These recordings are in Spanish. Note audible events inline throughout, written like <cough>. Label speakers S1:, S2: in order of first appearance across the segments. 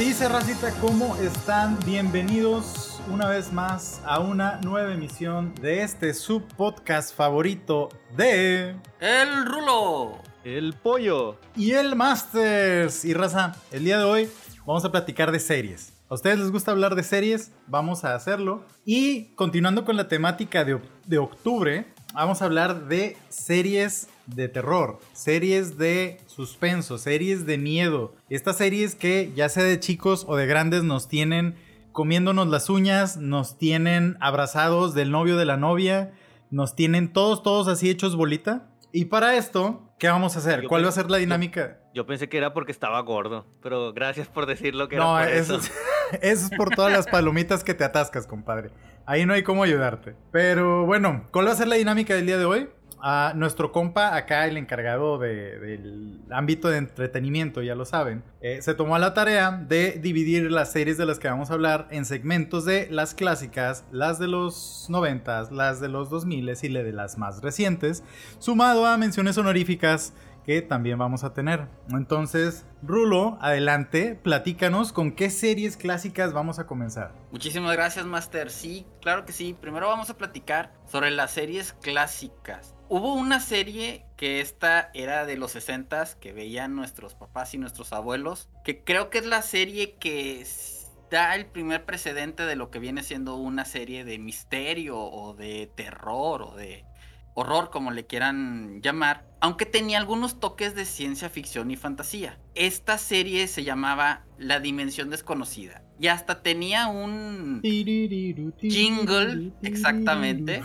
S1: ¿Qué dice Racita? ¿Cómo están? Bienvenidos una vez más a una nueva emisión de este subpodcast favorito de...
S2: El Rulo.
S3: El pollo.
S1: Y el Masters. Y Raza, el día de hoy vamos a platicar de series. ¿A ustedes les gusta hablar de series? Vamos a hacerlo. Y continuando con la temática de, de octubre, vamos a hablar de series de terror, series de suspenso, series de miedo. Estas series que ya sea de chicos o de grandes nos tienen comiéndonos las uñas, nos tienen abrazados del novio de la novia, nos tienen todos, todos así hechos bolita. Y para esto, ¿qué vamos a hacer?
S3: Yo
S1: ¿Cuál va a ser la dinámica?
S3: Yo pensé que era porque estaba gordo, pero gracias por decirlo que
S1: No,
S3: era por
S1: eso,
S3: eso.
S1: es- <laughs> eso es por todas las palomitas que te atascas, compadre. Ahí no hay cómo ayudarte. Pero bueno, ¿cuál va a ser la dinámica del día de hoy? Ah, nuestro compa, acá el encargado de- del ámbito de entretenimiento, ya lo saben, eh, se tomó a la tarea de dividir las series de las que vamos a hablar en segmentos de las clásicas, las de los 90, las de los 2000 y la de las más recientes, sumado a menciones honoríficas que también vamos a tener. Entonces, Rulo, adelante, platícanos con qué series clásicas vamos a comenzar.
S2: Muchísimas gracias, Master. Sí, claro que sí. Primero vamos a platicar sobre las series clásicas. Hubo una serie que esta era de los 60s que veían nuestros papás y nuestros abuelos, que creo que es la serie que da el primer precedente de lo que viene siendo una serie de misterio o de terror o de horror, como le quieran llamar, aunque tenía algunos toques de ciencia ficción y fantasía. Esta serie se llamaba La Dimensión Desconocida y hasta tenía un jingle, exactamente,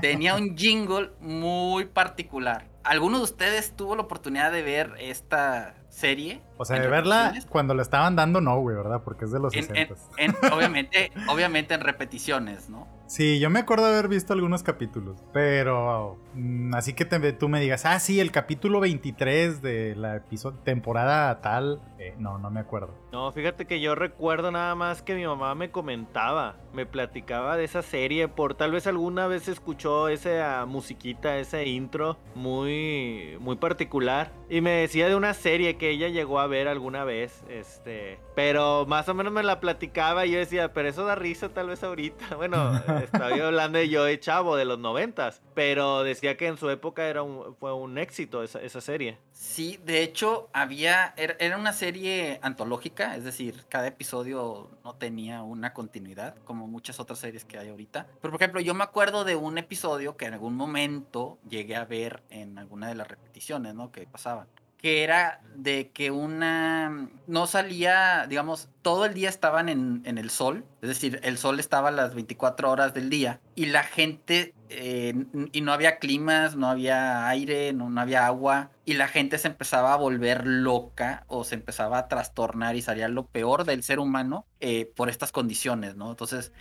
S2: tenía un jingle muy particular. ¿Alguno de ustedes tuvo la oportunidad de ver esta serie?
S1: O sea, de verla cuando la estaban dando, no, güey, ¿verdad? Porque es de los
S2: En-
S1: 60.
S2: en- en- obviamente, obviamente en repeticiones, ¿no?
S1: Sí, yo me acuerdo de haber visto algunos capítulos, pero mm, así que te- tú me digas, ah, sí, el capítulo 23 de la temporada tal, eh, no, no me acuerdo.
S3: No, fíjate que yo recuerdo nada más que mi mamá me comentaba, me platicaba de esa serie, por tal vez alguna vez escuchó esa musiquita, ese intro muy, muy particular. Y me decía de una serie que ella llegó a ver alguna vez, este, pero más o menos me la platicaba y yo decía, pero eso da risa tal vez ahorita. <laughs> Bueno, estaba hablando de yo chavo de los noventas, pero decía que en su época era un, fue un éxito esa, serie.
S2: Sí, de hecho, había. Era, era una serie antológica, es decir, cada episodio no tenía una continuidad, como muchas otras series que hay ahorita. Pero, por ejemplo, yo me acuerdo de un episodio que en algún momento llegué a ver en alguna de las repeticiones, ¿no? Que pasaban. Que era de que una. No salía, digamos, todo el día estaban en, en el sol. Es decir, el sol estaba las 24 horas del día. Y la gente. eh, y no había climas, no había aire, no, no había agua. Y la gente se empezaba a volver loca o se empezaba a trastornar y salía lo peor del ser humano eh, por estas condiciones, ¿no? Entonces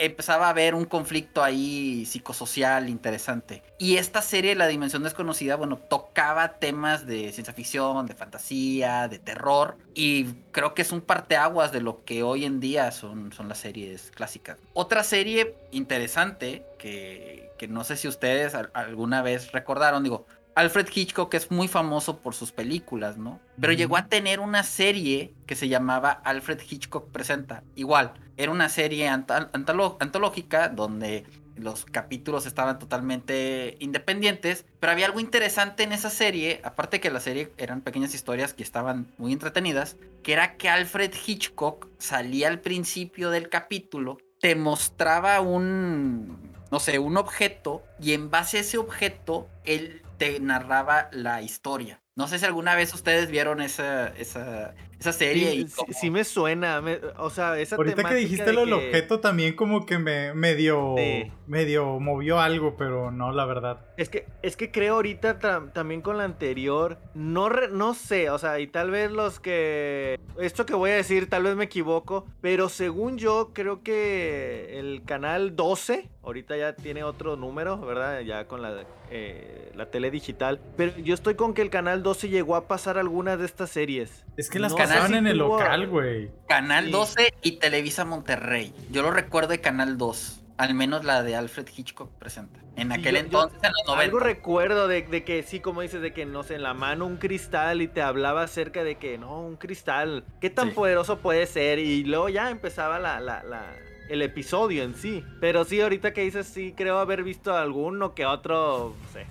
S2: empezaba a haber un conflicto ahí psicosocial interesante. Y esta serie, La Dimensión Desconocida, bueno, tocaba temas de ciencia ficción, de fantasía, de terror. Y creo que es un parteaguas de lo que hoy en día son, son las series clásicas. Otra serie interesante que, que no sé si ustedes al- alguna vez recordaron, digo, Alfred Hitchcock es muy famoso por sus películas, ¿no? Pero llegó a tener una serie que se llamaba Alfred Hitchcock Presenta. Igual, era una serie anta- antológica donde los capítulos estaban totalmente independientes, pero había algo interesante en esa serie, aparte que la serie eran pequeñas historias que estaban muy entretenidas, que era que Alfred Hitchcock salía al principio del capítulo, te mostraba un, no sé, un objeto y en base a ese objeto él te narraba la historia. No sé si alguna vez ustedes vieron esa, esa, esa serie.
S3: Sí,
S2: y
S3: sí-
S2: cómo-
S3: sí me suena, me- o sea, esa
S1: Ahorita que dijiste lo del
S3: que-
S1: objeto también como que me medio,
S3: Sí.
S1: medio movió algo, pero no, la verdad.
S3: Es que, es que creo ahorita también con la anterior, no, re- no sé, o sea, y tal vez los que... Esto que voy a decir, tal vez me equivoco, pero según yo creo que el canal 12, ahorita ya tiene otro número, ¿verdad? Ya con la, eh, la tele digital, pero yo estoy con que el canal 12 llegó a pasar algunas de estas series.
S1: Es que las
S3: No,
S2: sí
S1: en el local, güey.
S2: Canal
S3: Sí.
S2: 12 y Televisa Monterrey. Yo lo recuerdo de Canal 2. Al menos la de Alfred Hitchcock presenta. En aquel
S3: yo- yo
S2: entonces, en los 90.
S3: Algo recuerdo de, de que sí, como dices, de que no sé, en la mano un cristal y te hablaba acerca de que no, un cristal, ¿qué tan
S2: Sí.
S3: poderoso puede ser? Y luego ya empezaba la, la, la- el episodio en sí. Pero sí, ahorita que dices, sí, creo haber visto alguno que otro, no sé.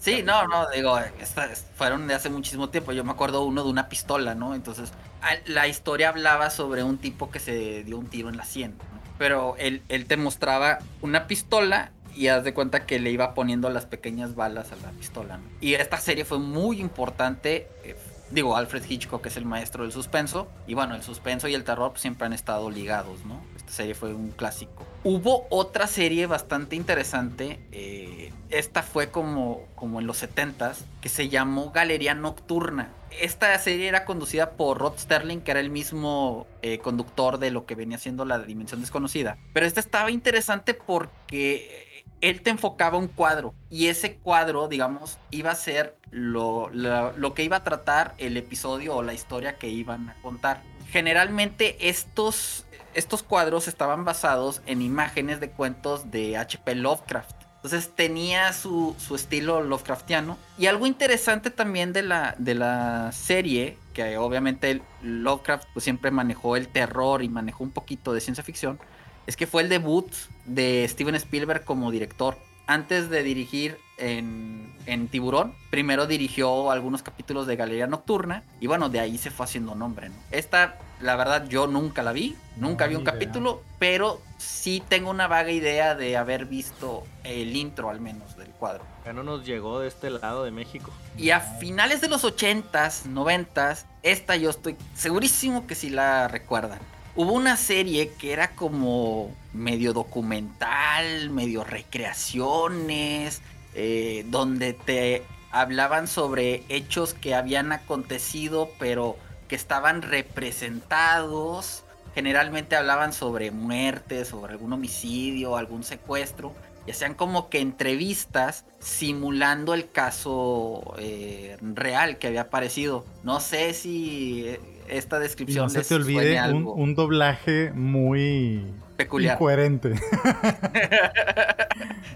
S2: Sí, no, no, digo, estas fueron de hace muchísimo tiempo. Yo me acuerdo uno de una pistola, ¿no? Entonces, la historia hablaba sobre un tipo que se dio un tiro en la sien, ¿no? Pero él, él te mostraba una pistola y haz de cuenta que le iba poniendo las pequeñas balas a la pistola, ¿no? Y esta serie fue muy importante. Digo, Alfred Hitchcock es el maestro del suspenso. Y bueno, el suspenso y el terror pues, siempre han estado ligados, ¿no? Esta serie fue un clásico. Hubo otra serie bastante interesante. eh, esta fue como, como en los 70s, que se llamó Galería Nocturna. Esta serie era conducida por Rod Sterling, que era el mismo eh, conductor de lo que venía siendo la Dimensión Desconocida. Pero esta estaba interesante porque él te enfocaba un cuadro y ese cuadro, digamos, iba a ser lo, lo- lo que iba a tratar el episodio o la historia que iban a contar. Generalmente estos, estos cuadros estaban basados en imágenes de cuentos de H.P. Lovecraft. Entonces tenía su, su estilo Lovecraftiano. Y algo interesante también de la, de la serie, que obviamente Lovecraft pues, siempre manejó el terror y manejó un poquito de ciencia ficción, es que fue el debut de Steven Spielberg como director. Antes de dirigir en, en Tiburón, primero dirigió algunos capítulos de Galería Nocturna y bueno, de ahí se fue haciendo nombre. ¿no? Esta, la verdad, yo nunca la vi, nunca
S1: No,
S2: vi un
S1: idea.
S2: capítulo, pero sí tengo una vaga idea de haber visto el intro al menos del cuadro.
S3: Ya no nos llegó de este lado de México.
S2: Y a finales de los 80s, 90s, esta yo estoy segurísimo que sí la recuerdan. Hubo una serie que era como medio documental, medio recreaciones, eh, donde te hablaban sobre hechos que habían acontecido, pero que estaban representados. Generalmente hablaban sobre muertes, sobre algún homicidio, algún secuestro. Y hacían como que entrevistas simulando el caso eh, real que había aparecido. No sé si esta
S1: Y
S2: descripción
S1: no se
S2: les
S1: te
S2: suene
S1: olvide un,
S2: algo
S1: un doblaje muy
S2: peculiar.
S1: incoherente. <laughs> <laughs>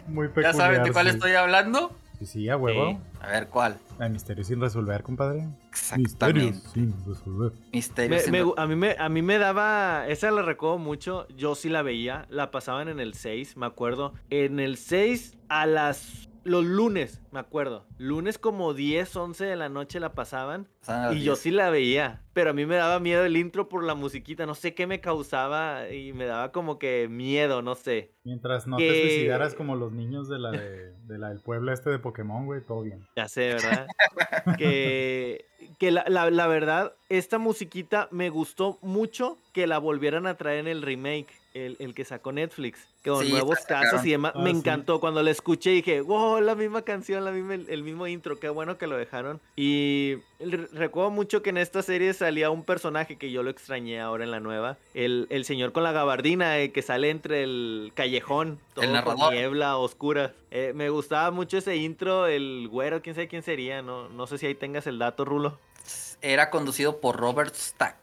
S1: muy
S2: ¿Ya
S1: peculiar.
S2: saben de cuál
S1: sí.
S2: estoy hablando?
S1: Sí, sí, a huevo.
S3: Sí.
S2: A ver, ¿cuál?
S1: Hay misterio sin resolver, compadre. Misterios sin resolver.
S2: Misterio.
S3: Me-
S2: sin
S3: a, mí me, a mí me daba, esa la recuerdo mucho, yo sí la veía, la pasaban en el 6, me acuerdo. En el 6 a las, los lunes, me acuerdo. Lunes como 10, 11 de la noche la pasaban y yo
S2: 10.
S3: sí la veía. Pero a mí me daba miedo el intro por la musiquita, no sé qué me causaba y me daba como que miedo, no sé.
S1: Mientras no
S3: Que-
S1: te suicidaras como los niños de la, de, de la del pueblo este de Pokémon, güey, todo bien.
S3: Ya sé, ¿verdad? que que la, la- la verdad, esta musiquita me gustó mucho que la volvieran a traer en el remake, el, el que sacó Netflix, con
S2: Sí,
S3: nuevos casos y demás.
S1: Ah,
S3: me
S1: sí.
S3: encantó. Cuando la escuché dije, wow, la misma canción, la misma, el, el mismo intro, qué bueno que lo dejaron. Y re- recuerdo mucho que en esta serie salía un personaje que yo lo extrañé ahora en la nueva, el, el señor con la gabardina eh, que sale entre el callejón, todo con niebla oscura. Eh, me gustaba mucho ese intro, el güero, quién sabe quién sería, no, no sé si ahí tengas el dato, Rulo.
S2: Era conducido por Robert Stack.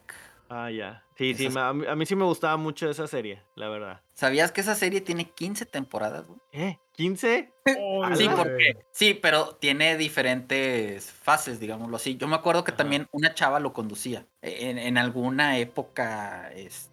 S3: Ah, ya. Sí, sí, a mí, a mí sí me gustaba mucho esa serie, la verdad.
S2: ¿Sabías que esa serie tiene 15 temporadas, güey?
S3: ¿Eh? ¿15? <laughs>
S2: Sí, porque sí, pero tiene diferentes fases, digámoslo así. Yo me acuerdo que
S3: Ajá.
S2: también una chava lo conducía en, en alguna época, este,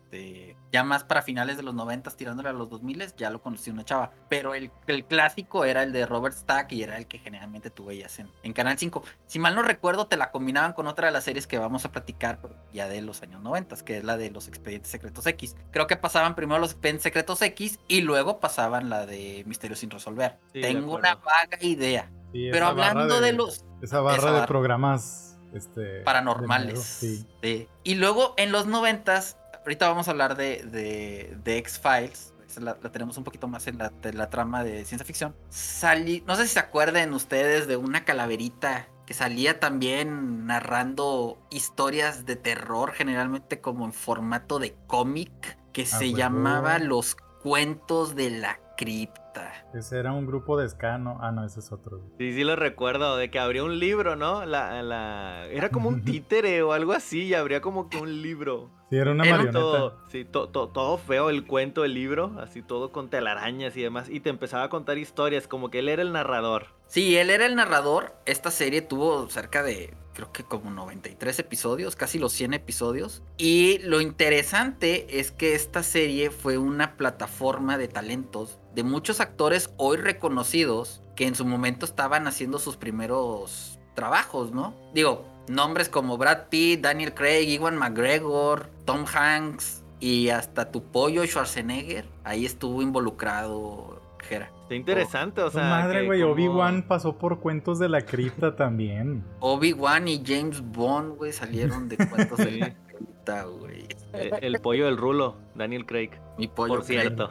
S2: ya más para finales de los noventas, tirándole a los 2000 ya lo conducía una chava. Pero el, el clásico era el de Robert Stack y era el que generalmente tú veías en, en Canal 5. Si mal no recuerdo, te la combinaban con otra de las series que vamos a platicar ya de los años 90, que es la de los Expedientes Secretos X. Creo que pasaban primero los Expedientes Secretos X y luego pasaban la de Misterios sin resolver.
S3: Sí,
S2: Tengo una vaga idea.
S1: Sí,
S2: Pero hablando de, los
S1: Esa barra
S2: esa
S1: de
S2: barra.
S1: programas este,
S2: paranormales.
S1: miedo, sí.
S2: sí. Y luego en los noventas, ahorita vamos a hablar de, de, de X-Files. La, la tenemos un poquito más en la, de la trama de ciencia ficción. Salí, no sé si se acuerdan ustedes de una calaverita que salía también narrando historias de terror, generalmente como en formato de cómic, que se llamaba Los Cuentos de la cripta.
S1: Ese era un grupo de escano. Ah, no, ese es otro.
S3: Sí, sí lo recuerdo, de que abría un libro, ¿no? La, la... Era como un <laughs> títere o algo así, y abría como que un libro.
S1: Sí, era una
S3: Era
S1: marioneta.
S3: todo, sí, to- to- todo feo el cuento, el libro, así todo con telarañas y demás, y te empezaba a contar historias, como que él era el narrador.
S2: Sí, él era el narrador. Esta serie tuvo cerca de, creo que como 93 episodios, casi los 100 episodios. Y lo interesante es que esta serie fue una plataforma de talentos de muchos actores hoy reconocidos que en su momento estaban haciendo sus primeros trabajos, ¿no? Digo, nombres como Brad Pitt, Daniel Craig, Iwan McGregor, Tom Hanks y hasta tu pollo Schwarzenegger. Ahí estuvo involucrado Jera.
S3: Está interesante, o sea.
S1: madre, güey.
S3: como-
S1: Obi-Wan pasó por cuentos de la cripta también. <laughs>
S2: Obi-Wan y James Bond, güey, salieron de cuentos de la cripta, güey.
S3: eh, El pollo del rulo, Daniel Craig.
S2: Mi pollo.
S3: Por cierto.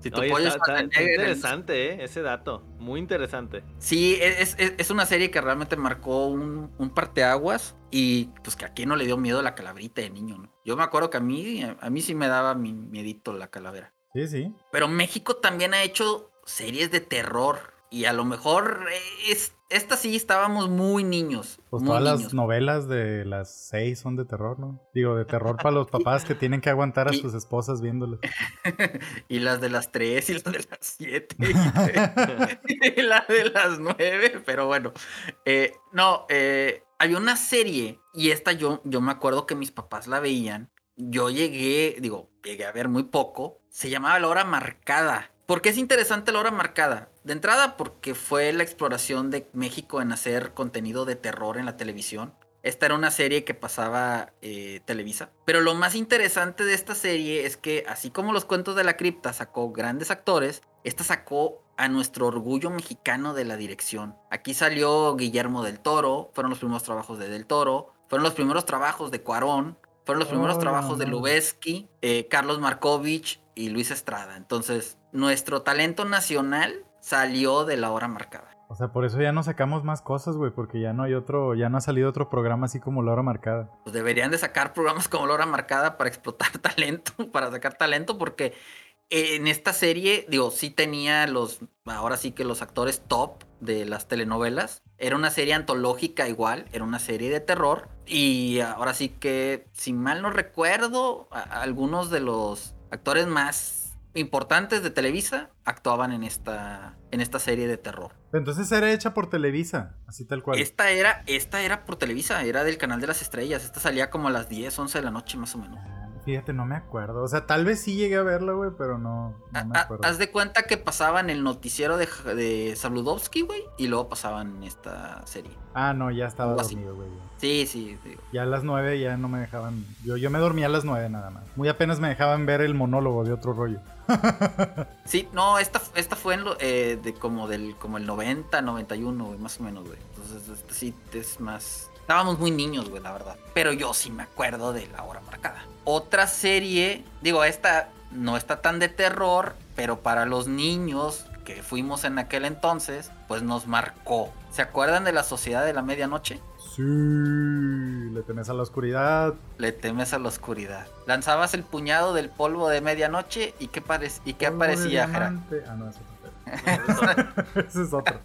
S2: Si tu
S3: Oye,
S2: pollo
S3: está, está- está
S2: el-
S3: interesante, ¿eh? Ese dato. Muy interesante.
S2: Sí, es, es- es una serie que realmente marcó un, un parteaguas y pues que a quién no le dio miedo la calaverita de niño, ¿no? Yo me acuerdo que a mí, a mí sí me daba mi miedito la calavera.
S1: Sí, sí.
S2: Pero México también ha hecho series de terror y a lo mejor eh, es, esta sí estábamos muy niños.
S1: Pues
S2: muy
S1: todas las novelas de las seis son de terror, ¿no? Digo, de terror para los <laughs> papás que tienen que aguantar a
S2: Y-
S1: sus esposas viéndoles. <laughs>
S2: y las de las 3 y las de las 7 <laughs> y la de las 9, pero bueno. Eh, no, eh, había una serie y esta yo, yo me acuerdo que mis papás la veían. Yo llegué, digo, llegué a ver muy poco. Se llamaba La Hora Marcada. ¿Por qué es interesante La Hora Marcada? De entrada porque fue la exploración de México en hacer contenido de terror en la televisión. Esta era una serie que pasaba eh, Televisa. Pero lo más interesante de esta serie es que, así como los cuentos de la cripta sacó grandes actores, esta sacó a nuestro orgullo mexicano de la dirección. Aquí salió Guillermo del Toro, fueron los primeros trabajos de Del Toro, fueron los primeros trabajos de Cuarón, fueron los primeros
S1: Oh,
S2: trabajos de. Lubeski, eh, Carlos Markovich y Luis Estrada. Entonces, nuestro talento nacional salió de la hora marcada.
S1: O sea, por eso ya no sacamos más cosas, güey, porque ya no hay otro, ya no ha salido otro programa así como La Hora Marcada.
S2: pues deberían de sacar programas como La Hora Marcada para explotar <laughs> talento, para sacar talento, porque en esta serie, digo, sí tenía los, ahora sí que los actores top de las telenovelas. Era una serie antológica igual, era una serie de terror. Y ahora sí que, si mal no recuerdo, algunos de los actores más importantes de Televisa actuaban en esta, en esta serie de terror.
S1: Entonces era hecha por Televisa, así tal cual.
S2: Esta era, esta era por Televisa, era del canal de las estrellas. Esta salía como a las 10, 11 de la noche más o menos.
S1: Ah, Fíjate, no me acuerdo. O sea, tal vez sí llegué a verla, güey, pero no, no me
S2: Ha- ha-
S1: acuerdo.
S2: Haz de cuenta que pasaban el noticiero de, de Sabludovsky, güey, y luego pasaban esta serie.
S1: Ah, no, ya estaba dormido, güey.
S2: Sí, sí, digo.
S1: Ya a las nueve ya no me dejaban. Yo, yo me dormía a las nueve nada más. Muy apenas me dejaban ver el monólogo de otro rollo.
S2: Sí, no, esta, esta fue en lo, eh, de como del como el 90, 91, güey, más o menos, güey. Entonces, esta sí es más... Estábamos muy niños, güey, la verdad. Pero yo sí me acuerdo de la hora marcada. Otra serie, digo, esta no está tan de terror, pero para los niños que fuimos en aquel entonces, pues nos marcó. ¿Se acuerdan de la Sociedad de la Medianoche?
S1: Sí, le temes a la oscuridad.
S2: Le temes a la oscuridad. Lanzabas el puñado del polvo de medianoche y qué, y qué
S1: Polvo
S2: aparecía,
S1: diamante. Ah, no, ese es otro. <laughs> Ese es otro.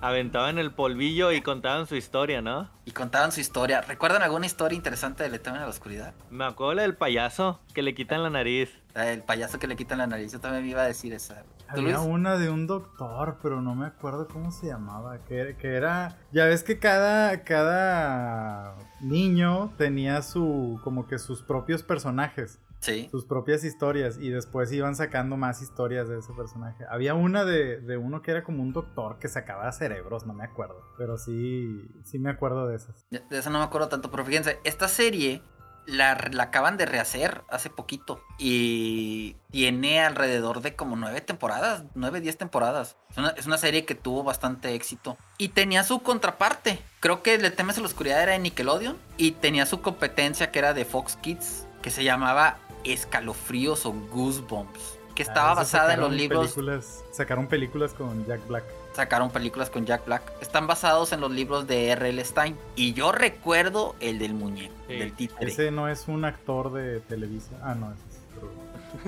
S3: Aventaban el polvillo y contaban su historia, ¿no?
S2: Y contaban su historia. ¿Recuerdan alguna historia interesante de Le temen a la oscuridad?
S3: Me acuerdo la del payaso que le quitan la nariz.
S2: Del payaso que le quitan la nariz. Yo también me iba a decir esa. ¿Tú,
S1: Había una de un doctor, pero no me acuerdo cómo se llamaba. Que, que era. Ya ves que cada. cada niño tenía su. como que sus propios personajes.
S2: Sí.
S1: sus propias historias y después iban sacando más historias de ese personaje. Había una de, de uno que era como un doctor que sacaba cerebros, no me acuerdo, pero sí, sí me acuerdo de esas.
S2: De de eso no me acuerdo tanto, pero fíjense, esta serie la, la acaban de rehacer hace poquito y tiene alrededor de como nueve temporadas, nueve, diez temporadas. Es una, es una serie que tuvo bastante éxito y tenía su contraparte. Creo que Le temes a la oscuridad era de Nickelodeon y tenía su competencia que era de Fox Kids, que se llamaba Escalofríos o Goosebumps, que estaba
S1: Ah,
S2: basada en los libros
S1: Películas, sacaron películas con Jack Black.
S2: Sacaron películas con Jack Black. Están basados en los libros de R.L. Stein. Y yo recuerdo el del muñeco,
S3: Sí.
S2: del títere.
S1: Ese no es un actor de Televisa. Ah, no, ese es <laughs>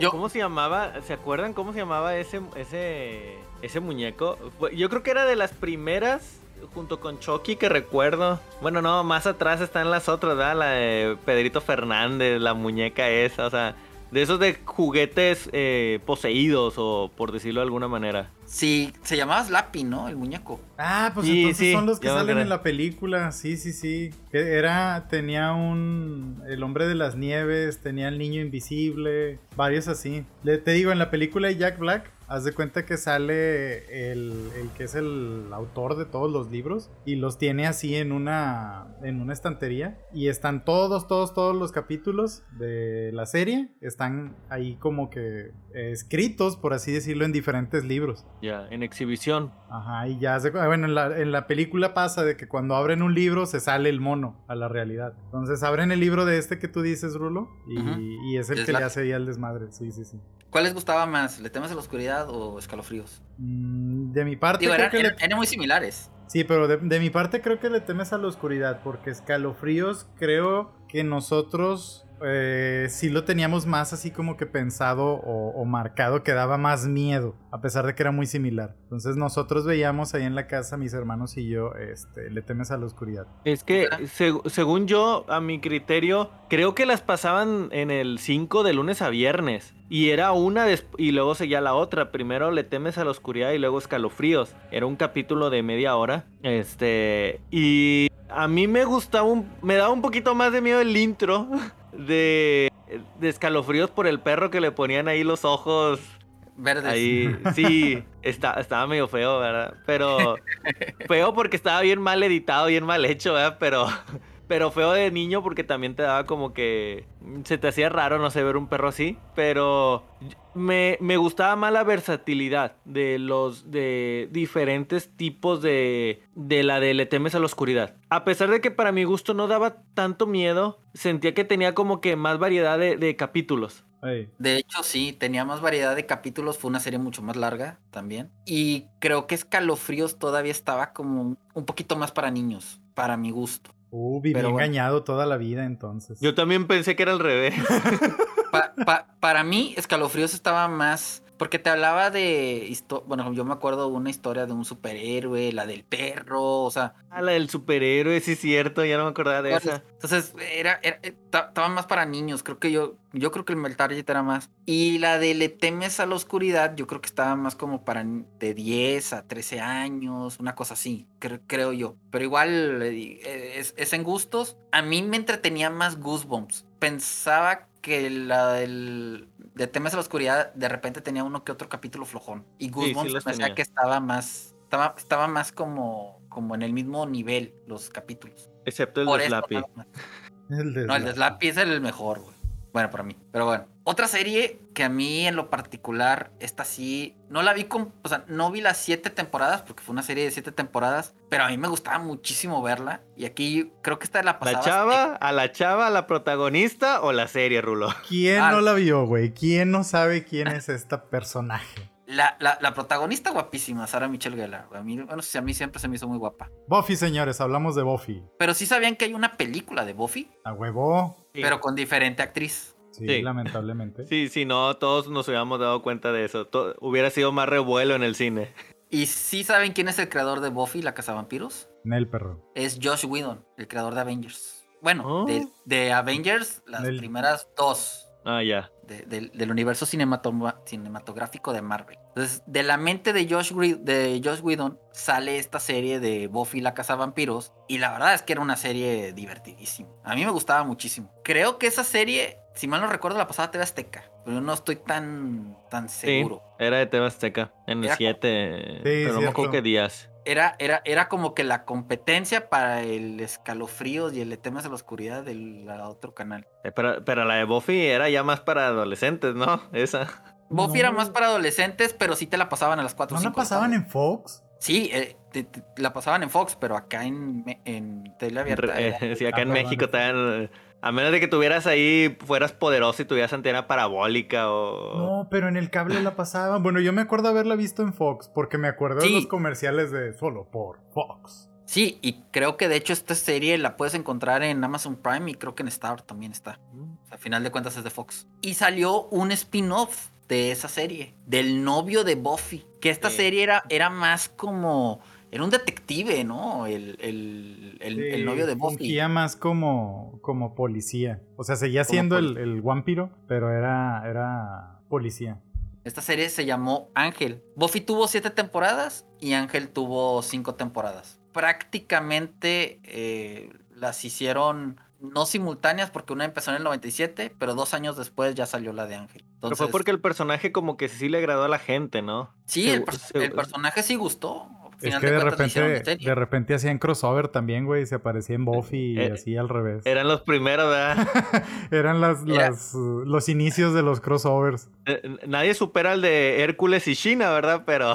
S2: Yo-
S3: ¿Cómo se llamaba? ¿Se acuerdan cómo se llamaba ese, ese, ese muñeco? Yo creo que era de las primeras, junto con Chucky, que recuerdo. Bueno, no, más atrás están las otras, ¿verdad? La de Pedrito Fernández, la muñeca esa, o sea, de esos de juguetes eh, poseídos, o por decirlo de alguna manera.
S2: Sí, se llamaba Slappy, ¿no? El muñeco.
S1: Ah, pues
S3: Sí,
S1: entonces
S3: sí,
S1: son los que salen en la película. Sí, sí, sí. Era, tenía un. El hombre de las nieves, tenía el niño invisible, varios así. Le, te digo, en la película de Jack Black, haz de cuenta que sale el, el que es el autor de todos los libros y los tiene así en una, en una estantería. Y están todos, todos, todos los capítulos de la serie. Están ahí como que eh, escritos, por así decirlo, en diferentes libros.
S3: Ya, en exhibición.
S1: Ajá, y ya se... Bueno, en la, en la película pasa de que cuando abren un libro se sale el mono a la realidad. Entonces abren el libro de este que tú dices, Rulo, y,
S2: Ujú.
S1: y es el
S2: Es
S1: que
S2: la-
S1: le hace ahí al desmadre. Sí, sí, sí.
S2: ¿Cuál les gustaba más? ¿Le temes a la oscuridad o escalofríos?
S1: Mm, de mi parte
S2: Digo,
S1: creo
S2: eran,
S1: que le-
S2: eran- eran muy similares.
S1: Sí, pero de, de mi parte creo que le temes a la oscuridad, porque escalofríos creo que nosotros eh, sí lo teníamos más así como que pensado o, o marcado que daba más miedo, a pesar de que era muy similar. Entonces nosotros veíamos ahí en la casa, mis hermanos y yo, este, le temes a la oscuridad.
S3: Es que, seg- según yo, a mi criterio, creo que las pasaban en el 5 de lunes a viernes. Y era una y luego seguía la otra. Primero le temes a la oscuridad y luego escalofríos. Era un capítulo de media hora. Este. Y a mí me gustaba un. Me daba un poquito más de miedo el intro <laughs> de. De escalofríos por el perro que le ponían ahí los ojos
S2: Verdes.
S3: Ahí, sí, <laughs> está, estaba medio feo, ¿verdad? Pero feo porque estaba bien mal editado, bien mal hecho, ¿verdad? Pero, pero feo de niño porque también te daba como que se te hacía raro, no sé, ver un perro así. Pero me, me gustaba más la versatilidad de los de diferentes tipos de, de la de Le temes a la oscuridad. A pesar de que para mi gusto no daba tanto miedo, sentía que tenía como que más variedad de, de capítulos.
S2: De hecho, sí, tenía más variedad de capítulos, fue una serie mucho más larga también. Y creo que Escalofríos todavía estaba como un poquito más para niños, para mi gusto.
S1: Uh, viví
S2: Pero bueno.
S1: engañado toda la vida entonces.
S3: Yo también pensé que era al revés. <laughs>
S2: Pa- pa- para mí, Escalofríos estaba más. Porque te hablaba de. Bueno, yo me acuerdo de una historia de un superhéroe, la del perro, o sea.
S3: Ah, la del superhéroe, sí es cierto, ya no me acordaba de esa.
S2: Entonces, era, era- esta- estaba más para niños. Creo que yo. Yo creo que el target era más. Y la de Le temes a la oscuridad, yo creo que estaba más como para de 10 a 13 años, una cosa así, cre- creo yo. Pero igual eh, es, es en gustos. A mí me entretenía más Goosebumps. Pensaba que la del de temas a la oscuridad de repente tenía uno que otro capítulo flojón. Y me hacía
S3: tenía.
S2: que estaba más. Estaba, estaba más como, como en el mismo nivel los capítulos.
S3: Excepto el
S2: Por
S3: de Slappy. <laughs>
S1: El de
S2: No, el de.
S1: Slappy
S2: es el mejor, güey. Bueno, para mí. Pero bueno. Otra serie que a mí en lo particular, esta sí, no la vi con, o sea, no vi las siete temporadas, porque fue una serie de siete temporadas, pero a mí me gustaba muchísimo verla. Y aquí creo que esta la
S3: ¿La
S2: pasaba.
S3: chava, a la chava, a la protagonista o la serie, Rulo?
S1: ¿Quién
S2: Ah.
S1: no la vio, güey? ¿Quién no sabe quién es esta personaje?
S2: La, la, la protagonista guapísima, Sara Michelle Gellar. A mí, bueno, a mí siempre se me hizo muy guapa.
S1: Buffy, señores, hablamos de Buffy.
S2: Pero sí sabían que hay una película de Buffy,
S1: A huevo.
S3: Sí.
S2: pero con diferente actriz.
S1: Sí,
S3: Sí.
S1: lamentablemente.
S3: Sí, sí, no, todos nos hubiéramos dado cuenta de eso. Hubiera sido más revuelo en el cine.
S2: Y sí saben quién es el creador de Buffy, la Cazavampiros.
S1: Nel perro.
S2: es Josh Whedon, el creador de Avengers. Bueno,
S3: Oh.
S2: de, de Avengers, las primeras dos
S3: Ah, ya.
S2: de- del- del universo cinematográfico de Marvel. Entonces, de la mente de Josh, de Josh Whedon sale esta serie de Buffy la Casa Vampiros. Y la verdad es que era una serie divertidísima. A mí me gustaba muchísimo. Creo que esa serie, si mal no recuerdo, la pasaba TV Azteca. Pero no estoy tan, tan
S3: Sí,
S2: seguro.
S3: era de tema Azteca. En el
S2: Era-
S3: 7. pero no me acuerdo qué días.
S2: Era, era, era como que la competencia para el escalofríos y el temas de la oscuridad del otro canal.
S3: Eh, Pero, pero la de Buffy era ya más para adolescentes, ¿no? <laughs> Esa.
S2: Buffy
S1: No.
S2: era más para adolescentes, pero sí te la pasaban a las 4
S1: ¿No la pasaban en Fox?
S2: Sí, eh, te- te- la pasaban en Fox, pero acá en, en tele abierta.
S3: Eh, sí, acá
S1: Ah,
S3: en
S1: perdón.
S3: México también. A menos de que tuvieras ahí, fueras poderoso y tuvieras antena parabólica o.
S1: No, pero en el cable la pasaban. Bueno, yo me acuerdo haberla visto en Fox, porque me acuerdo de
S2: Sí.
S1: los comerciales de solo por Fox.
S2: Sí, y creo que de hecho esta serie la puedes encontrar en Amazon Prime y creo que en Star también está. O al final de cuentas es de Fox. Y salió un spin-off de esa serie, del novio de Buffy. Que esta
S3: Sí.
S2: serie era, era más como. Era un detective, ¿no? El, el, el, el novio de Buffy.
S1: Fungía más como, como policía. O sea, seguía
S2: Como
S1: siendo el, el vampiro, pero era, era policía.
S2: Esta serie se llamó Ángel. Buffy tuvo siete temporadas y Ángel tuvo cinco temporadas. Prácticamente eh, las hicieron no simultáneas porque una empezó en el 97, pero dos años después ya salió la de Ángel.
S3: Pero fue porque el personaje como que sí le agradó a la gente, ¿no?
S2: sí, el, per- el personaje sí gustó.
S1: Es que
S2: de
S1: repente,
S2: de
S1: repente hacían crossover también, güey. Se aparecía en Buffy y
S3: Eh,
S1: así al revés.
S3: Eran los primeros, ¿verdad? <laughs>
S1: Eran las, los inicios de los crossovers.
S3: Eh, Nadie supera el de Hércules y China, ¿verdad? Pero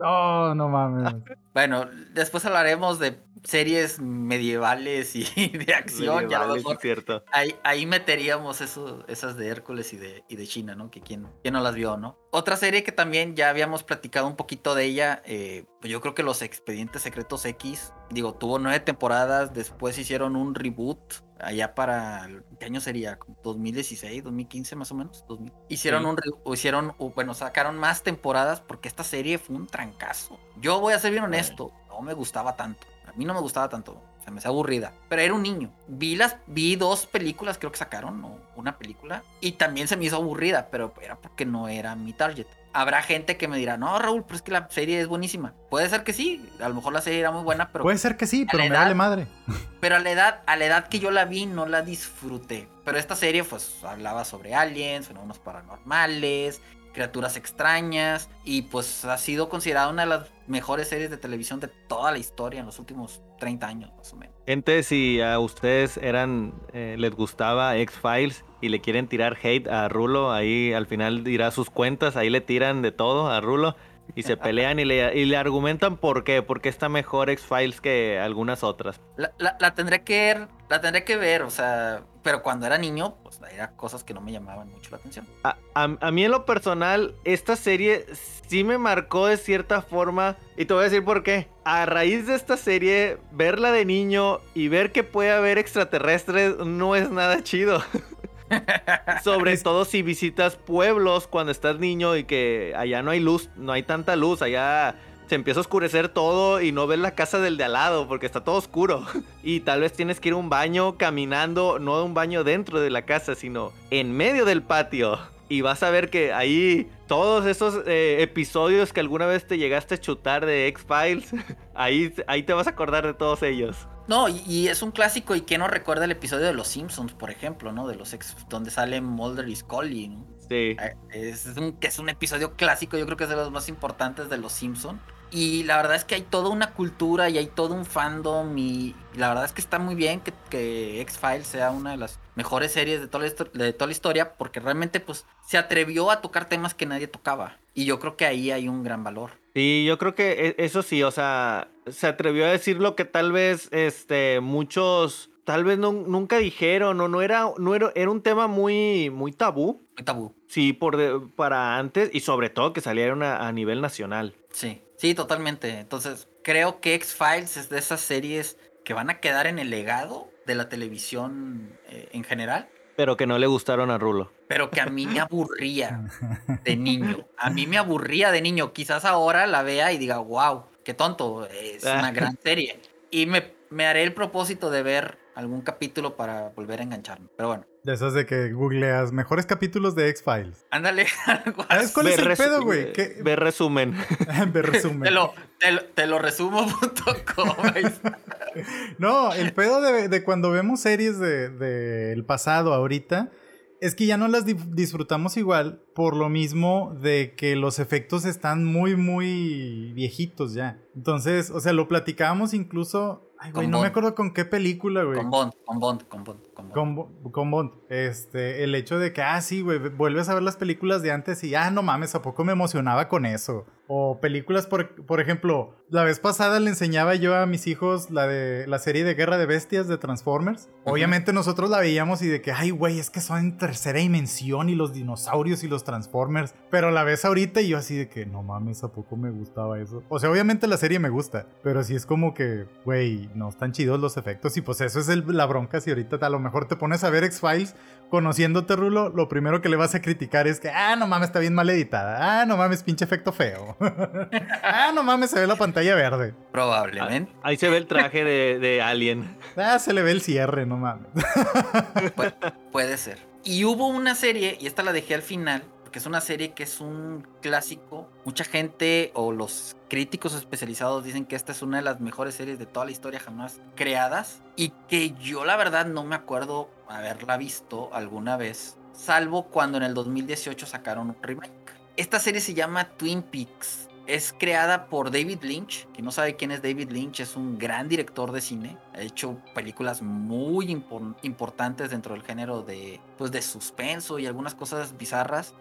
S1: Oh, no mames.
S2: Bueno, después hablaremos de series medievales y <laughs> de acción. ya a lo
S3: Medievales,
S2: mejor
S3: cierto.
S2: Ahí, ahí meteríamos eso, esas de Hércules y de, y de China, ¿no? Que quién, quién no las vio, ¿no? Otra serie que también ya habíamos platicado un poquito de ella, eh, yo creo que Los Expedientes Secretos X, digo, tuvo nueve temporadas, después hicieron un reboot allá para, ¿qué año sería? Como 2016, 2015 más o menos. 2000. Hicieron
S3: Sí.
S2: un, o hicieron, o, bueno, sacaron más temporadas porque esta serie fue un trancazo. Yo voy a ser bien honesto, no me gustaba tanto. A mí no me gustaba tanto. Se me hacía aburrida. Pero era un niño. Vi las, vi dos películas, creo que sacaron, o una película. Y también se me hizo aburrida, pero era porque no era mi target. Habrá gente que me dirá, no, Raúl, pero es que la serie es buenísima. Puede ser que sí. A lo mejor la serie era muy buena, pero
S1: Puede ser que sí,
S2: a
S1: pero
S2: la
S1: me
S2: edad-
S1: vale madre.
S2: pero a la edad, a la edad que yo la vi, no la disfruté. Pero esta serie, pues, hablaba sobre aliens, fenómenos paranormales, criaturas extrañas. Y pues ha sido considerada una de las mejores series de televisión de toda la historia en los últimos 30 años, más o menos.
S3: Gente, si a ustedes eran, eh, les gustaba X-Files y le quieren tirar hate a Rulo, ahí al final dirá sus cuentas, ahí le tiran de todo a Rulo y se pelean y le, y le argumentan por qué, porque está mejor X-Files que algunas otras.
S2: La, la- la tendré que la tendré que ver, o sea, pero cuando era niño, pues era cosas que no me llamaban mucho la atención.
S3: A, a- a mí en lo personal, esta serie sí me marcó de cierta forma. Y te voy a decir por qué. A raíz de esta serie, verla de niño y ver que puede haber extraterrestres no es nada chido. <laughs> <laughs> Sobre todo si visitas pueblos cuando estás niño y que allá no hay luz, no hay tanta luz, allá se empieza a oscurecer todo y no ves la casa del de al lado porque está todo oscuro. <laughs> Y tal vez tienes que ir a un baño caminando, no un baño dentro de la casa, sino en medio del patio. Y vas a ver que ahí todos esos eh, episodios que alguna vez te llegaste a chutar de X-Files, <laughs> ahí, ahí te vas a acordar de todos ellos.
S2: No, y, y es un clásico, y quién no recuerda el episodio de Los Simpsons, por ejemplo, ¿no? De los ex, donde salen Mulder y Scully, ¿no?
S3: Sí.
S2: Eh, Es un, que es un episodio clásico, yo creo que es de los más importantes de Los Simpson. Y la verdad es que hay toda una cultura y hay todo un fandom y la verdad es que está muy bien que, que X-Files sea una de las mejores series de toda, la, de toda la historia porque realmente pues se atrevió a tocar temas que nadie tocaba. Y yo creo que ahí hay un gran valor.
S3: Sí, yo creo que e- eso sí, o sea, se atrevió a decir lo que tal vez este muchos tal vez no- nunca dijeron o no era no era, era un tema muy muy tabú.
S2: Muy tabú.
S3: Sí, por de- para antes y sobre todo que saliera una- a nivel nacional.
S2: Sí, sí, totalmente. Entonces, creo que X-Files es de esas series que van a quedar en el legado de la televisión eh, en general,
S3: Pero que no le gustaron a Rulo.
S2: pero que a mí me aburría <laughs> de niño. A mí me aburría de niño. Quizás ahora la vea y diga, wow, qué tonto, es una <laughs> gran serie. Y me, me haré el propósito de ver algún capítulo para volver a engancharme. Pero bueno,
S1: De esas de que googleas mejores capítulos de X-Files.
S2: ándale. <laughs>
S1: ¿Sabes
S2: así.
S1: cuál es el pedo, güey?
S3: Ve resumen. <laughs>
S1: Ve resumen.
S2: Te lo, te lo, te lo resumo.com. <laughs>
S1: No, el pedo de, de cuando vemos series del de, del pasado ahorita es que ya no las di- disfrutamos igual por lo mismo de que los efectos están muy, muy viejitos ya. Entonces, o sea, lo platicábamos incluso... Ay, güey, no me acuerdo con qué película, güey.
S2: Con Bond, con Bond, con Bond. Con.
S1: Con, Bo- con Bond. Este, el hecho de que, ah, sí, güey, vuelves a ver las películas de antes y, ah, no mames, ¿a poco me emocionaba con eso? O películas, por, por ejemplo, la vez pasada le enseñaba yo a mis hijos la de la serie de Guerra de Bestias de Transformers. Obviamente nosotros la veíamos y de que, ay, güey, es que son en tercera dimensión y los dinosaurios y los Transformers. Pero la ves ahorita y yo así de que, no mames, ¿a poco me gustaba eso? O sea, obviamente la serie me gusta, pero sí es como que, güey, no están chidos los efectos y pues eso es la bronca si ahorita a lo mejor te pones a ver X-Files conociéndote, Rulo, lo primero que le vas a criticar es que, ah, no mames, está bien mal editada. Ah, no mames, pinche efecto feo. <laughs> ah, no mames, se ve la pantalla verde.
S2: Probablemente.
S3: Ahí se ve el traje de, Alien.
S1: Ah, se le ve el cierre, no mames.
S2: puede ser. Y hubo una serie, y esta la dejé al final, porque es una serie que es un clásico. Mucha gente o los críticos especializados dicen que esta es una de las mejores series de toda la historia jamás creadas y que yo la verdad no me acuerdo haberla visto alguna vez, salvo cuando en el 2018 sacaron remake. Esta serie se llama Twin Peaks es creada por David Lynch. Que no sabe quién es David Lynch, es un gran director de cine. Hecho películas muy importantes dentro del género de, pues, de suspenso y algunas cosas bizarras.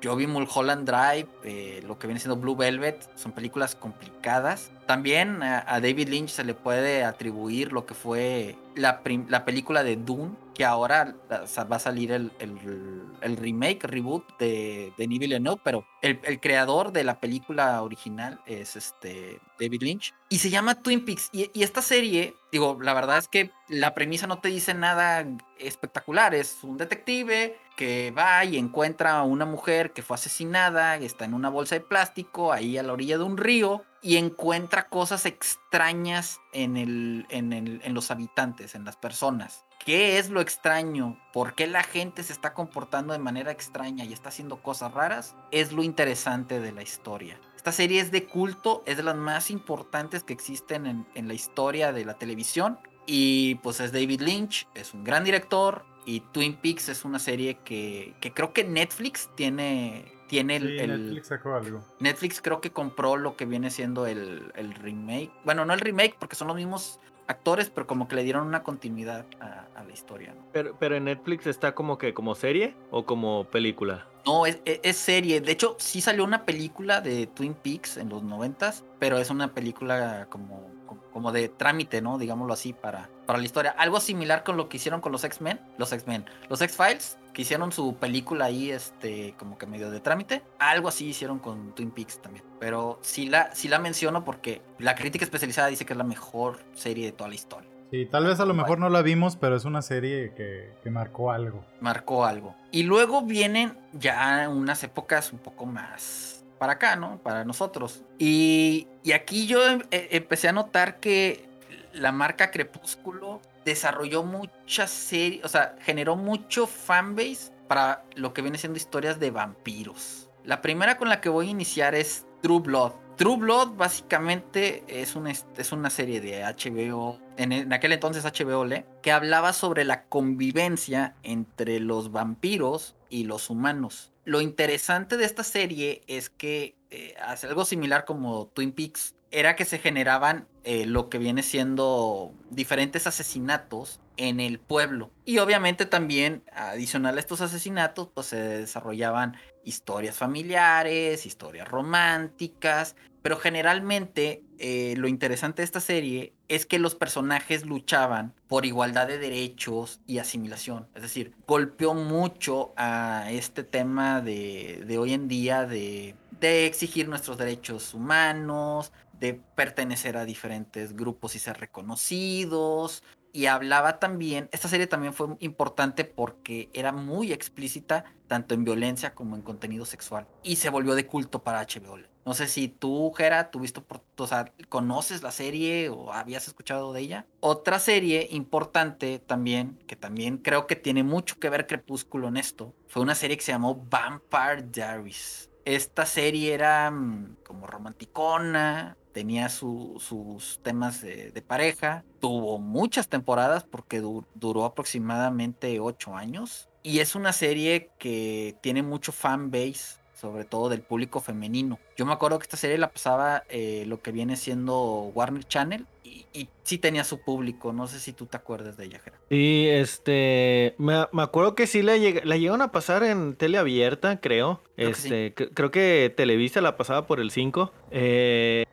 S2: Yo, vi Mulholland Drive, eh, lo que viene siendo Blue Velvet. Son películas complicadas. También a, David Lynch se le puede atribuir lo que fue la, la película de Dune, que ahora va a salir el, el, remake, reboot de, de Denis Villeneuve, pero el, creador de la película original es este David Lynch. Y se llama Twin Peaks. Y, esta serie, digo, la verdad es que la premisa no te dice nada espectacular. Es un detective que va y encuentra a una mujer que fue asesinada, está en una bolsa de plástico, ahí a la orilla de un río, y encuentra cosas extrañas en, el, en, el, en los habitantes, en las personas. ¿Qué es lo extraño? ¿Por qué la gente se está comportando de manera extraña y está haciendo cosas raras? Es lo interesante de la historia. Esta serie es de culto, es de las más importantes que existen en, en la historia de la televisión. Y pues es David Lynch, es un gran director, y Twin Peaks es una serie que, que creo que Netflix tiene, tiene el,
S1: Netflix sacó algo.
S2: Netflix creo que compró lo que viene siendo el, el, remake. Bueno, no el remake porque son los mismos actores, pero como que le dieron una continuidad a, la historia.
S3: Pero, pero en Netflix está como que como serie o como película.
S2: No, es, es, serie. De hecho, sí salió una película de Twin Peaks en los noventas, pero es una película como como de trámite, ¿no? Digámoslo así, para, para la historia. Algo similar con lo que hicieron con los X-Men, los X-Men, los X-Files, que hicieron su película ahí, este, como que medio de trámite. Algo así hicieron con Twin Peaks también. Pero sí la, sí la menciono porque la crítica especializada dice que es la mejor serie de toda la historia.
S1: Sí, tal vez a lo mejor no la vimos, pero es una serie que, que, marcó algo.
S2: Marcó algo. Y luego vienen ya unas épocas un poco más para acá, ¿no? Para nosotros. Y, aquí yo em, e, empecé a notar que la marca Crepúsculo desarrolló muchas series, o sea, generó mucho fanbase para lo que viene siendo historias de vampiros. La primera con la que voy a iniciar es True Blood. True Blood básicamente es una, serie de HBO, en, en, aquel entonces HBO que hablaba sobre la convivencia entre los vampiros y los humanos. Lo interesante de esta serie es que eh, hace algo similar como Twin Peaks, era que se generaban eh, lo que viene siendo diferentes asesinatos en el pueblo. Y obviamente también, adicional a estos asesinatos, pues se desarrollaban historias familiares, historias románticas, pero generalmente eh, lo interesante de esta serie es que los personajes luchaban por igualdad de derechos y asimilación. Es decir, golpeó mucho a este tema de, de hoy en día de, de exigir nuestros derechos humanos, de pertenecer a diferentes grupos y ser reconocidos, y hablaba también, esta serie también fue importante porque era muy explícita tanto en violencia como en contenido sexual y se volvió de culto para HBO. No sé si tú, Jera, tuviste, o sea, conoces la serie o habías escuchado de ella. Otra serie importante también, que también creo que tiene mucho que ver Crepúsculo en esto, fue una serie que se llamó Vampire Diaries. Esta serie era mm, como romanticona, tenía sus temas de, pareja, tuvo muchas temporadas porque duró aproximadamente ocho años y es una serie que tiene mucho fan base, sobre todo del público femenino. Yo me acuerdo que esta serie la pasaba eh, lo que viene siendo Warner Channel y, y, sí tenía su público. No sé si tú te acuerdas de ella, Gerard.
S3: Sí, este. Me, me, acuerdo que sí la, lleg la llegaron a pasar en tele abierta, creo. Creo este, que sí. creo que Televisa la pasaba por el 5. Eh,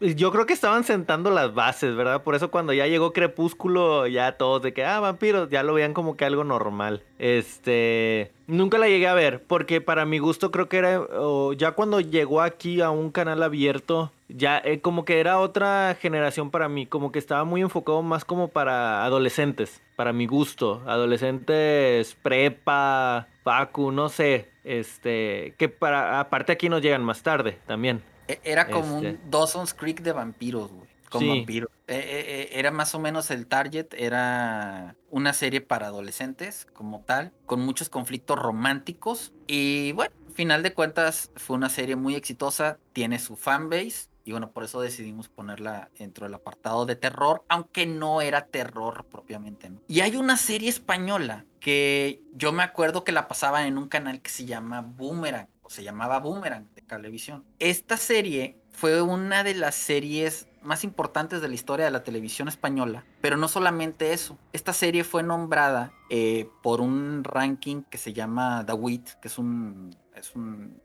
S3: yo creo que estaban sentando las bases, ¿verdad? Por eso cuando ya llegó Crepúsculo, ya todos de que, ah, vampiros, ya lo veían como que algo normal. Este. Nunca la llegué a ver, porque para mi gusto creo que era. Oh, ya cuando llegó aquí a un canal abierto, ya eh, como que era otra generación para mí, como que estaba muy enfocado más como para adolescentes, para mi gusto, adolescentes prepa, Facu, no sé, este, que para aparte aquí nos llegan más tarde también.
S2: Era como este. un Dawson's Creek de vampiros, güey. Con sí. vampiros. Eh, eh, era más o menos el target, era una serie para adolescentes como tal, con muchos conflictos románticos. Y bueno, final de cuentas fue una serie muy exitosa, tiene su fanbase. Y bueno, por eso decidimos ponerla dentro del apartado de terror, aunque no era terror propiamente. ¿no? Y hay una serie española que yo me acuerdo que la pasaba en un canal que se llama Boomerang, o se llamaba Boomerang de Cablevisión. Esta serie fue una de las series más importantes de la historia de la televisión española. Pero no solamente eso. Esta serie fue nombrada eh, por un ranking que se llama The Wit, que es un,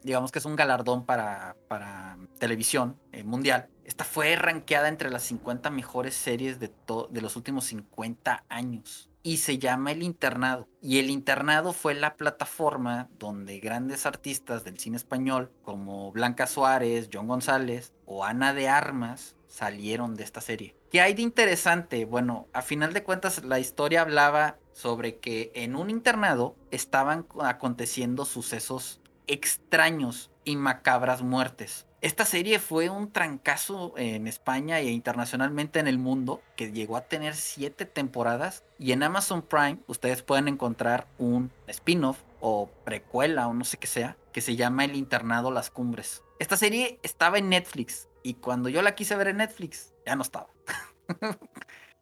S2: digamos que es un galardón para, para televisión eh, mundial. Esta fue rankeada entre las 50 mejores series de, de los últimos 50 años y se llama El Internado. Y El Internado fue la plataforma donde grandes artistas del cine español como Blanca Suárez, John González o Ana de Armas salieron de esta serie. ¿Qué hay de interesante? Bueno, a final de cuentas la historia hablaba sobre que en un internado estaban aconteciendo sucesos extraños y macabras muertes. Esta serie fue un trancazo en España e internacionalmente en el mundo que llegó a tener siete temporadas y en Amazon Prime ustedes pueden encontrar un spin-off o precuela o no sé qué sea que se llama El Internado Las Cumbres. Esta serie estaba en Netflix y cuando yo la quise ver en Netflix ya no estaba. <laughs>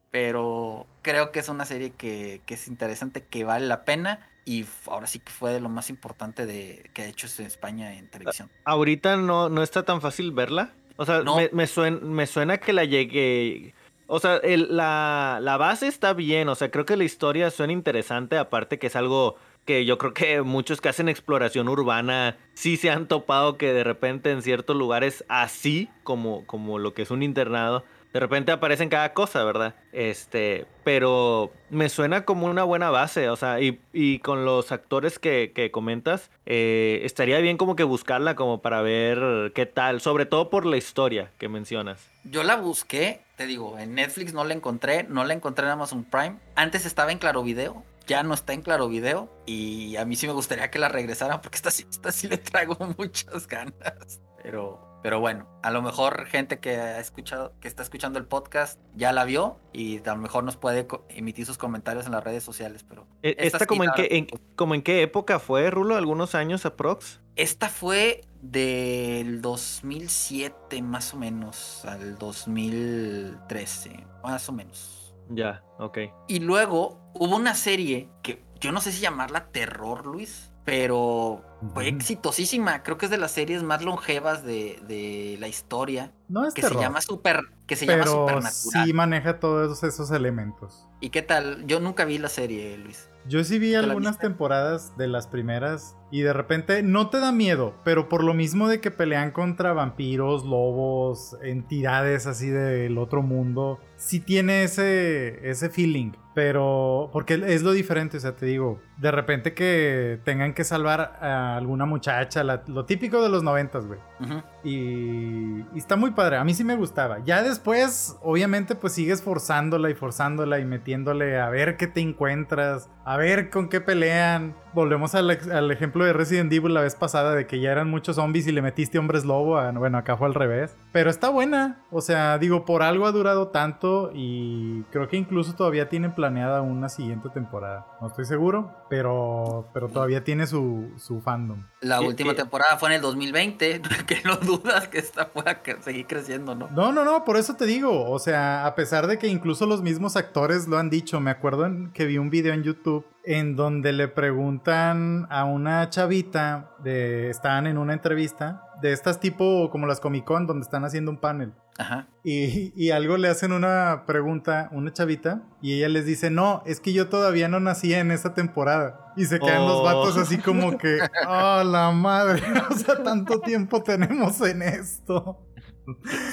S2: Pero creo que es una serie que, que es interesante, que vale la pena y ahora sí que fue de lo más importante de que ha hecho en España en televisión.
S3: Ahorita no, no está tan fácil verla. O sea, no. me, me, suena, me suena que la llegué. O sea, el, la, la base está bien. O sea, creo que la historia suena interesante. Aparte que es algo que yo creo que muchos que hacen exploración urbana sí se han topado que de repente en ciertos lugares así como, como lo que es un internado de repente aparecen cada cosa, ¿verdad? Este, pero me suena como una buena base, o sea, y, y con los actores que, que comentas, eh, estaría bien como que buscarla como para ver qué tal, sobre todo por la historia que mencionas.
S2: Yo la busqué, te digo, en Netflix no la encontré, no la encontré en Amazon Prime, antes estaba en Claro Video, ya no está en Claro Video y a mí sí me gustaría que la regresaran porque esta, esta sí le traigo <laughs> muchas ganas, pero pero bueno, a lo mejor gente que ha escuchado, que está escuchando el podcast ya la vio y a lo mejor nos puede emitir sus comentarios en las redes sociales. Pero
S3: esta, como, en qué, en, como en qué época fue, Rulo, algunos años aprox.
S2: Esta fue del 2007 más o menos al 2013, más o menos.
S3: Ya, ok.
S2: Y luego hubo una serie que yo no sé si llamarla terror, Luis pero fue exitosísima. Creo que es de las series más longevas de, de la historia.
S1: No es
S2: que
S1: terror,
S2: se llama super, que se
S1: pero
S2: llama Supernatural.
S1: sí maneja todos esos elementos.
S2: ¿Y qué tal? Yo nunca vi la serie, Luis.
S1: Yo sí vi algunas temporadas de las primeras y de repente no te da miedo, pero por lo mismo de que pelean contra vampiros, lobos, entidades así del otro mundo, sí tiene ese, ese feeling. Pero, porque es lo diferente, o sea, te digo, de repente que tengan que salvar a alguna muchacha, la, lo típico de los noventas, güey. Uh -huh. Y, y, está muy padre, a mí sí me gustaba. Ya después, obviamente, pues sigues forzándola y forzándola y metiéndole a ver qué te encuentras, a ver con qué pelean. Volvemos al, al ejemplo de Resident Evil la vez pasada de que ya eran muchos zombies y le metiste hombres lobo. A, bueno, acá fue al revés. Pero está buena, o sea, digo, por algo ha durado tanto y creo que incluso todavía tienen planeada una siguiente temporada. No estoy seguro, pero, pero todavía tiene su, su fandom.
S2: La última temporada fue en el 2020, que no dudas que esta pueda seguir creciendo, ¿no?
S1: No, no, no, por eso te digo, o sea, a pesar de que incluso los mismos actores lo han dicho, me acuerdo que vi un video en YouTube en donde le preguntan a una chavita, de, estaban en una entrevista de estas tipo como las Comic Con donde están haciendo un panel.
S2: Ajá.
S1: Y, y algo le hacen una pregunta, una chavita, y ella les dice, no, es que yo todavía no nacía en esa temporada. Y se quedan los
S3: Oh.
S1: vatos así como que, oh, <laughs> la madre, <laughs> o sea, tanto tiempo tenemos en esto.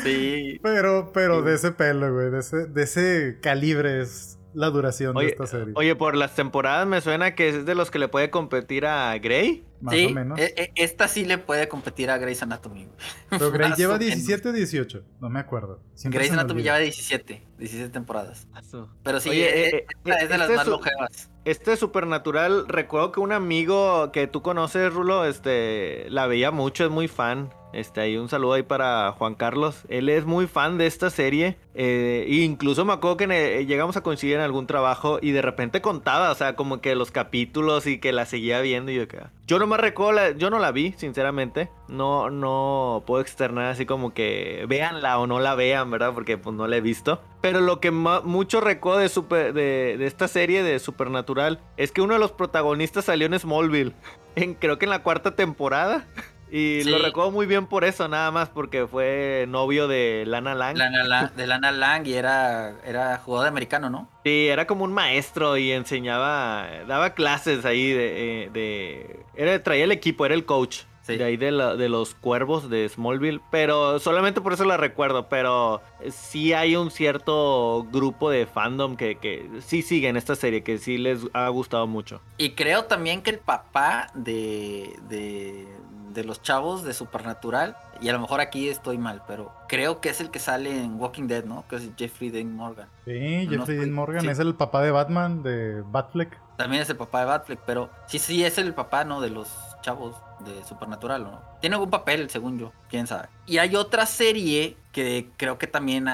S2: Sí.
S1: Pero, pero de ese pelo, güey, de ese, de ese calibre es la duración de
S3: Oye,
S1: esta serie.
S3: oye, por las temporadas me suena que es de los que le puede competir a Grey.
S1: más
S2: sí,
S1: o menos.
S2: e- e- esta sí le puede competir a Grey's Anatomy. <laughs>
S1: Pero Grey
S2: más
S1: lleva
S2: o menos.
S1: 17 o 18, no me acuerdo. Siempre
S2: Grey's Anatomy lleva 17, 17 temporadas. Pero sí,
S3: Oye,
S2: e-
S3: eh,
S2: esta
S3: eh,
S2: es de las
S3: este
S2: más
S3: su-
S2: longevas.
S3: Este Supernatural, recuerdo que un amigo que tú conoces, Rulo, este, la veía mucho, es muy fan. Este, ahí un saludo ahí para Juan Carlos. Él es muy fan de esta serie. eh, incluso me acuerdo que ne- llegamos a coincidir en algún trabajo y de repente contaba, o sea, como que los capítulos y que la seguía viendo y yo que... Yo no me recuerdo, yo no la vi, sinceramente. No, no puedo externar así como que véanla o no la vean, ¿verdad? Porque pues no la he visto. Pero lo que mucho recuerdo de, de esta serie de Supernatural es que uno de los protagonistas salió en Smallville. <laughs> En, creo que en la cuarta temporada. Y lo recuerdo muy bien por eso, nada más, porque fue novio de Lana Lang.
S2: Lana Lang- de Lana Lang y era, era jugador de americano, ¿no?
S3: Sí, era como un maestro y enseñaba, daba clases ahí de... eh, de era, traía el equipo, era el coach.
S2: Sí.
S3: De ahí de, la- de los cuervos de Smallville. Pero solamente por eso la recuerdo. Pero sí hay un cierto grupo de fandom que, que sí siguen esta serie, que sí les ha gustado mucho.
S2: Y creo también que el papá de, de, de los chavos de Supernatural, y a lo mejor aquí estoy mal, pero creo que es el que sale en Walking Dead, ¿no? Que es Jeffrey Dean Morgan.
S1: Sí,
S2: No
S1: Jeffrey Dean Morgan
S2: sí.
S1: es el papá de Batman, de Batfleck.
S2: También es el papá de Batfleck, pero sí, sí, es el papá, ¿no? De los chavos de Supernatural, ¿no? Tiene algún papel, según yo, quién sabe. Y hay otra serie que creo que también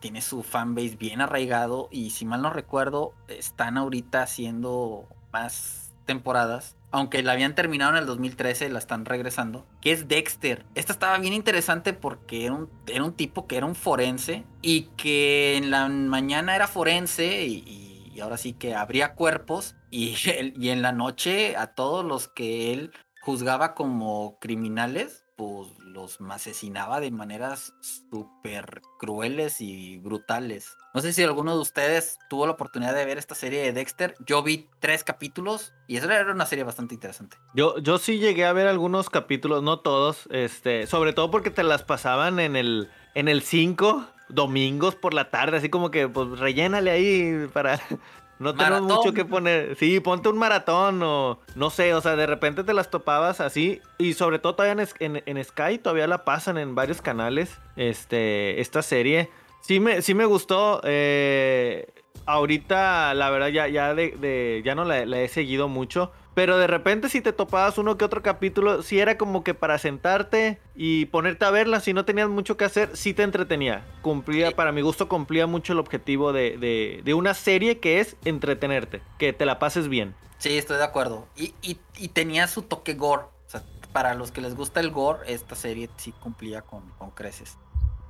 S2: tiene su fanbase bien arraigado y si mal no recuerdo, están ahorita haciendo más temporadas. Aunque la habían terminado en el 2013, la están regresando. Que es Dexter. Esta estaba bien interesante porque era un, era un tipo que era un forense. Y que en la mañana era forense. Y, ahora sí que abría cuerpos. Y, <laughs> y en la noche a todos los que él juzgaba como criminales. Pues los asesinaba de maneras súper crueles y brutales. No sé si alguno de ustedes tuvo la oportunidad de ver esta serie de Dexter. Yo vi tres capítulos y eso era una serie bastante interesante.
S3: Yo, yo sí llegué a ver algunos capítulos, no todos, este, sobre todo porque te las pasaban en el en el 5 domingos por la tarde, así como que pues rellénale ahí para no tenemos
S2: Maratón.
S3: mucho que poner. Sí, ponte un maratón o no sé, o sea, de repente te las topabas así y sobre todo todavía en, en, en Sky todavía la pasan en varios canales, este, esta serie. Sí me, sí me gustó. eh, ahorita, la verdad, ya, ya, de, de- ya no la, la he seguido mucho. Pero de repente, si te topabas uno que otro capítulo, sí era como que para sentarte y ponerte a verla, si no tenías mucho que hacer, sí te entretenía. Cumplía,
S2: Sí.
S3: para mi gusto, cumplía mucho el objetivo de, de- de una serie que es entretenerte, que te la pases bien.
S2: Sí, estoy de acuerdo. Y, y- y tenía su toque gore. O sea, para los que les gusta el gore, esta serie sí cumplía con, con creces.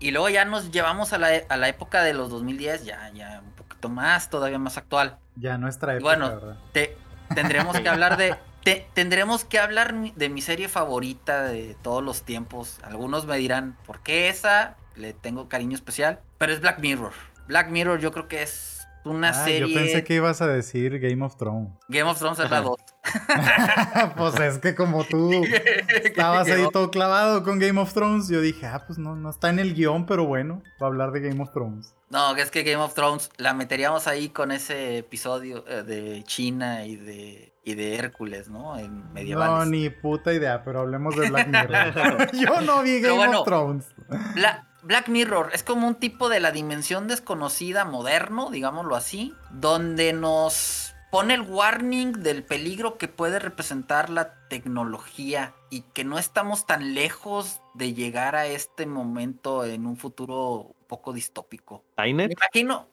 S2: Y luego ya nos llevamos a la, e- a la época de los 2010, ya, ya un poquito más, todavía más actual.
S1: Ya nuestra época,
S2: Bueno.
S1: ¿verdad?
S2: Te, tendremos que hablar de. te- tendremos que hablar mi- de mi serie favorita de todos los tiempos. Algunos me dirán, ¿por qué esa? Le tengo cariño especial. Pero es Black Mirror. Black Mirror yo creo que es una
S1: Ah,
S2: serie.
S1: Yo pensé que ibas a decir Game of Thrones.
S2: Game of Thrones es la 2. <laughs> <laughs>
S1: pues es que como tú <laughs> estabas ahí todo clavado con Game of Thrones, yo dije, ah, pues no, no está en el guion, pero bueno, va a hablar de Game of Thrones.
S2: No, que es que Game of Thrones la meteríamos ahí con ese episodio eh, de China y de, y de Hércules, ¿no? En medievales.
S1: No, ni puta idea, pero hablemos de Black Mirror. yo no vi Game
S2: bueno.
S1: of Thrones.
S2: Bla- Black Mirror es como un tipo de la dimensión desconocida moderno, digámoslo así, donde nos pone el warning del peligro que puede representar la tecnología y que no estamos tan lejos de llegar a este momento en un futuro un poco distópico. Me
S3: ¿Skynet?
S2: imagino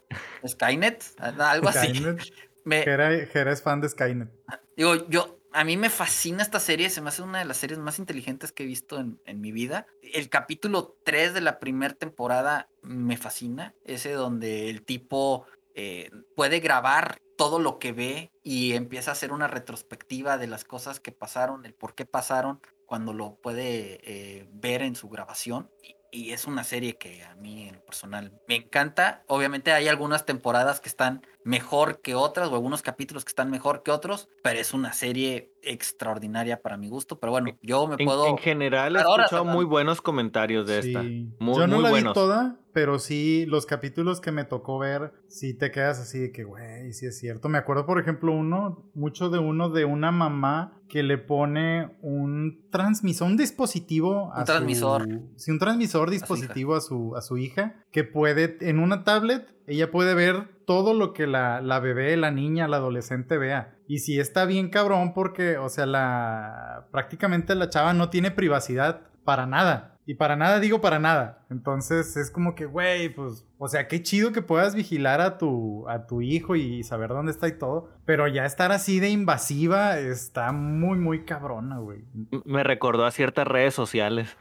S2: Skynet, algo así.
S1: Skynet. <laughs>
S2: Me-
S1: Jera, Jera es fan de Skynet.
S2: Digo, yo, a mí me fascina esta serie, se me hace una de las series más inteligentes que he visto en, mi vida. El capítulo 3 de la primera temporada me fascina, ese donde el tipo eh, puede grabar todo lo que ve y empieza a hacer una retrospectiva de las cosas que pasaron, el por qué pasaron. cuando lo puede eh, ver en su grabación. Y, es una serie que a mí en lo personal me encanta. Obviamente hay algunas temporadas que están mejor que otras o algunos capítulos que están mejor que otros, pero es una serie extraordinaria para mi gusto. Pero bueno, yo me
S3: En,
S2: puedo...
S3: en general he escuchado muy buenos comentarios de esta. Muy,
S1: Yo no
S3: muy
S1: la
S3: buenos.
S1: vi toda, pero sí, los capítulos que me tocó ver, sí te quedas así de que, güey, sí es cierto. Me acuerdo, por ejemplo, uno, mucho de uno de una mamá que le pone un transmisor, un dispositivo a
S2: Un
S1: su-
S2: transmisor.
S1: sí, un transmisor dispositivo a su, a su hija, que puede, en una tablet, ella puede ver todo lo que la, la bebé, la niña, la adolescente vea. Y sí está bien cabrón porque, o sea, la prácticamente la chava no tiene privacidad para nada. Y para nada digo para nada. Entonces es como que, güey, pues, o sea, qué chido que puedas vigilar a tu, a tu hijo y saber dónde está y todo. Pero ya estar así de invasiva está muy, muy cabrona, güey.
S3: Me recordó a ciertas redes sociales.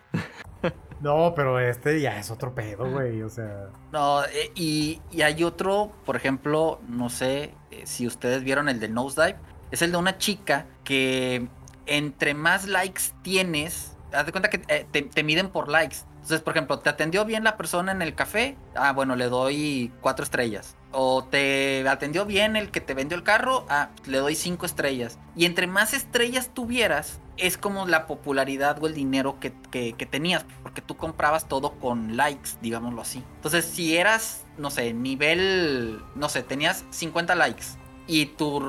S3: <laughs>
S1: No, pero este ya es otro pedo, güey. O sea,
S2: No, eh, y, y hay otro, por ejemplo, no sé eh, si ustedes vieron el de Nosedive, es el de una chica que entre más likes tienes, haz de cuenta que eh, te, te miden por likes. Entonces, por ejemplo, te atendió bien la persona en el café, ah, bueno, le doy cuatro estrellas. O te atendió bien el que te vendió el carro, ah, le doy cinco estrellas. Y entre más estrellas tuvieras, es como la popularidad o el dinero que, que- tenías, porque tú comprabas todo con likes, digámoslo así. Entonces, si eras, no sé, nivel, no sé, tenías 50 likes y tú,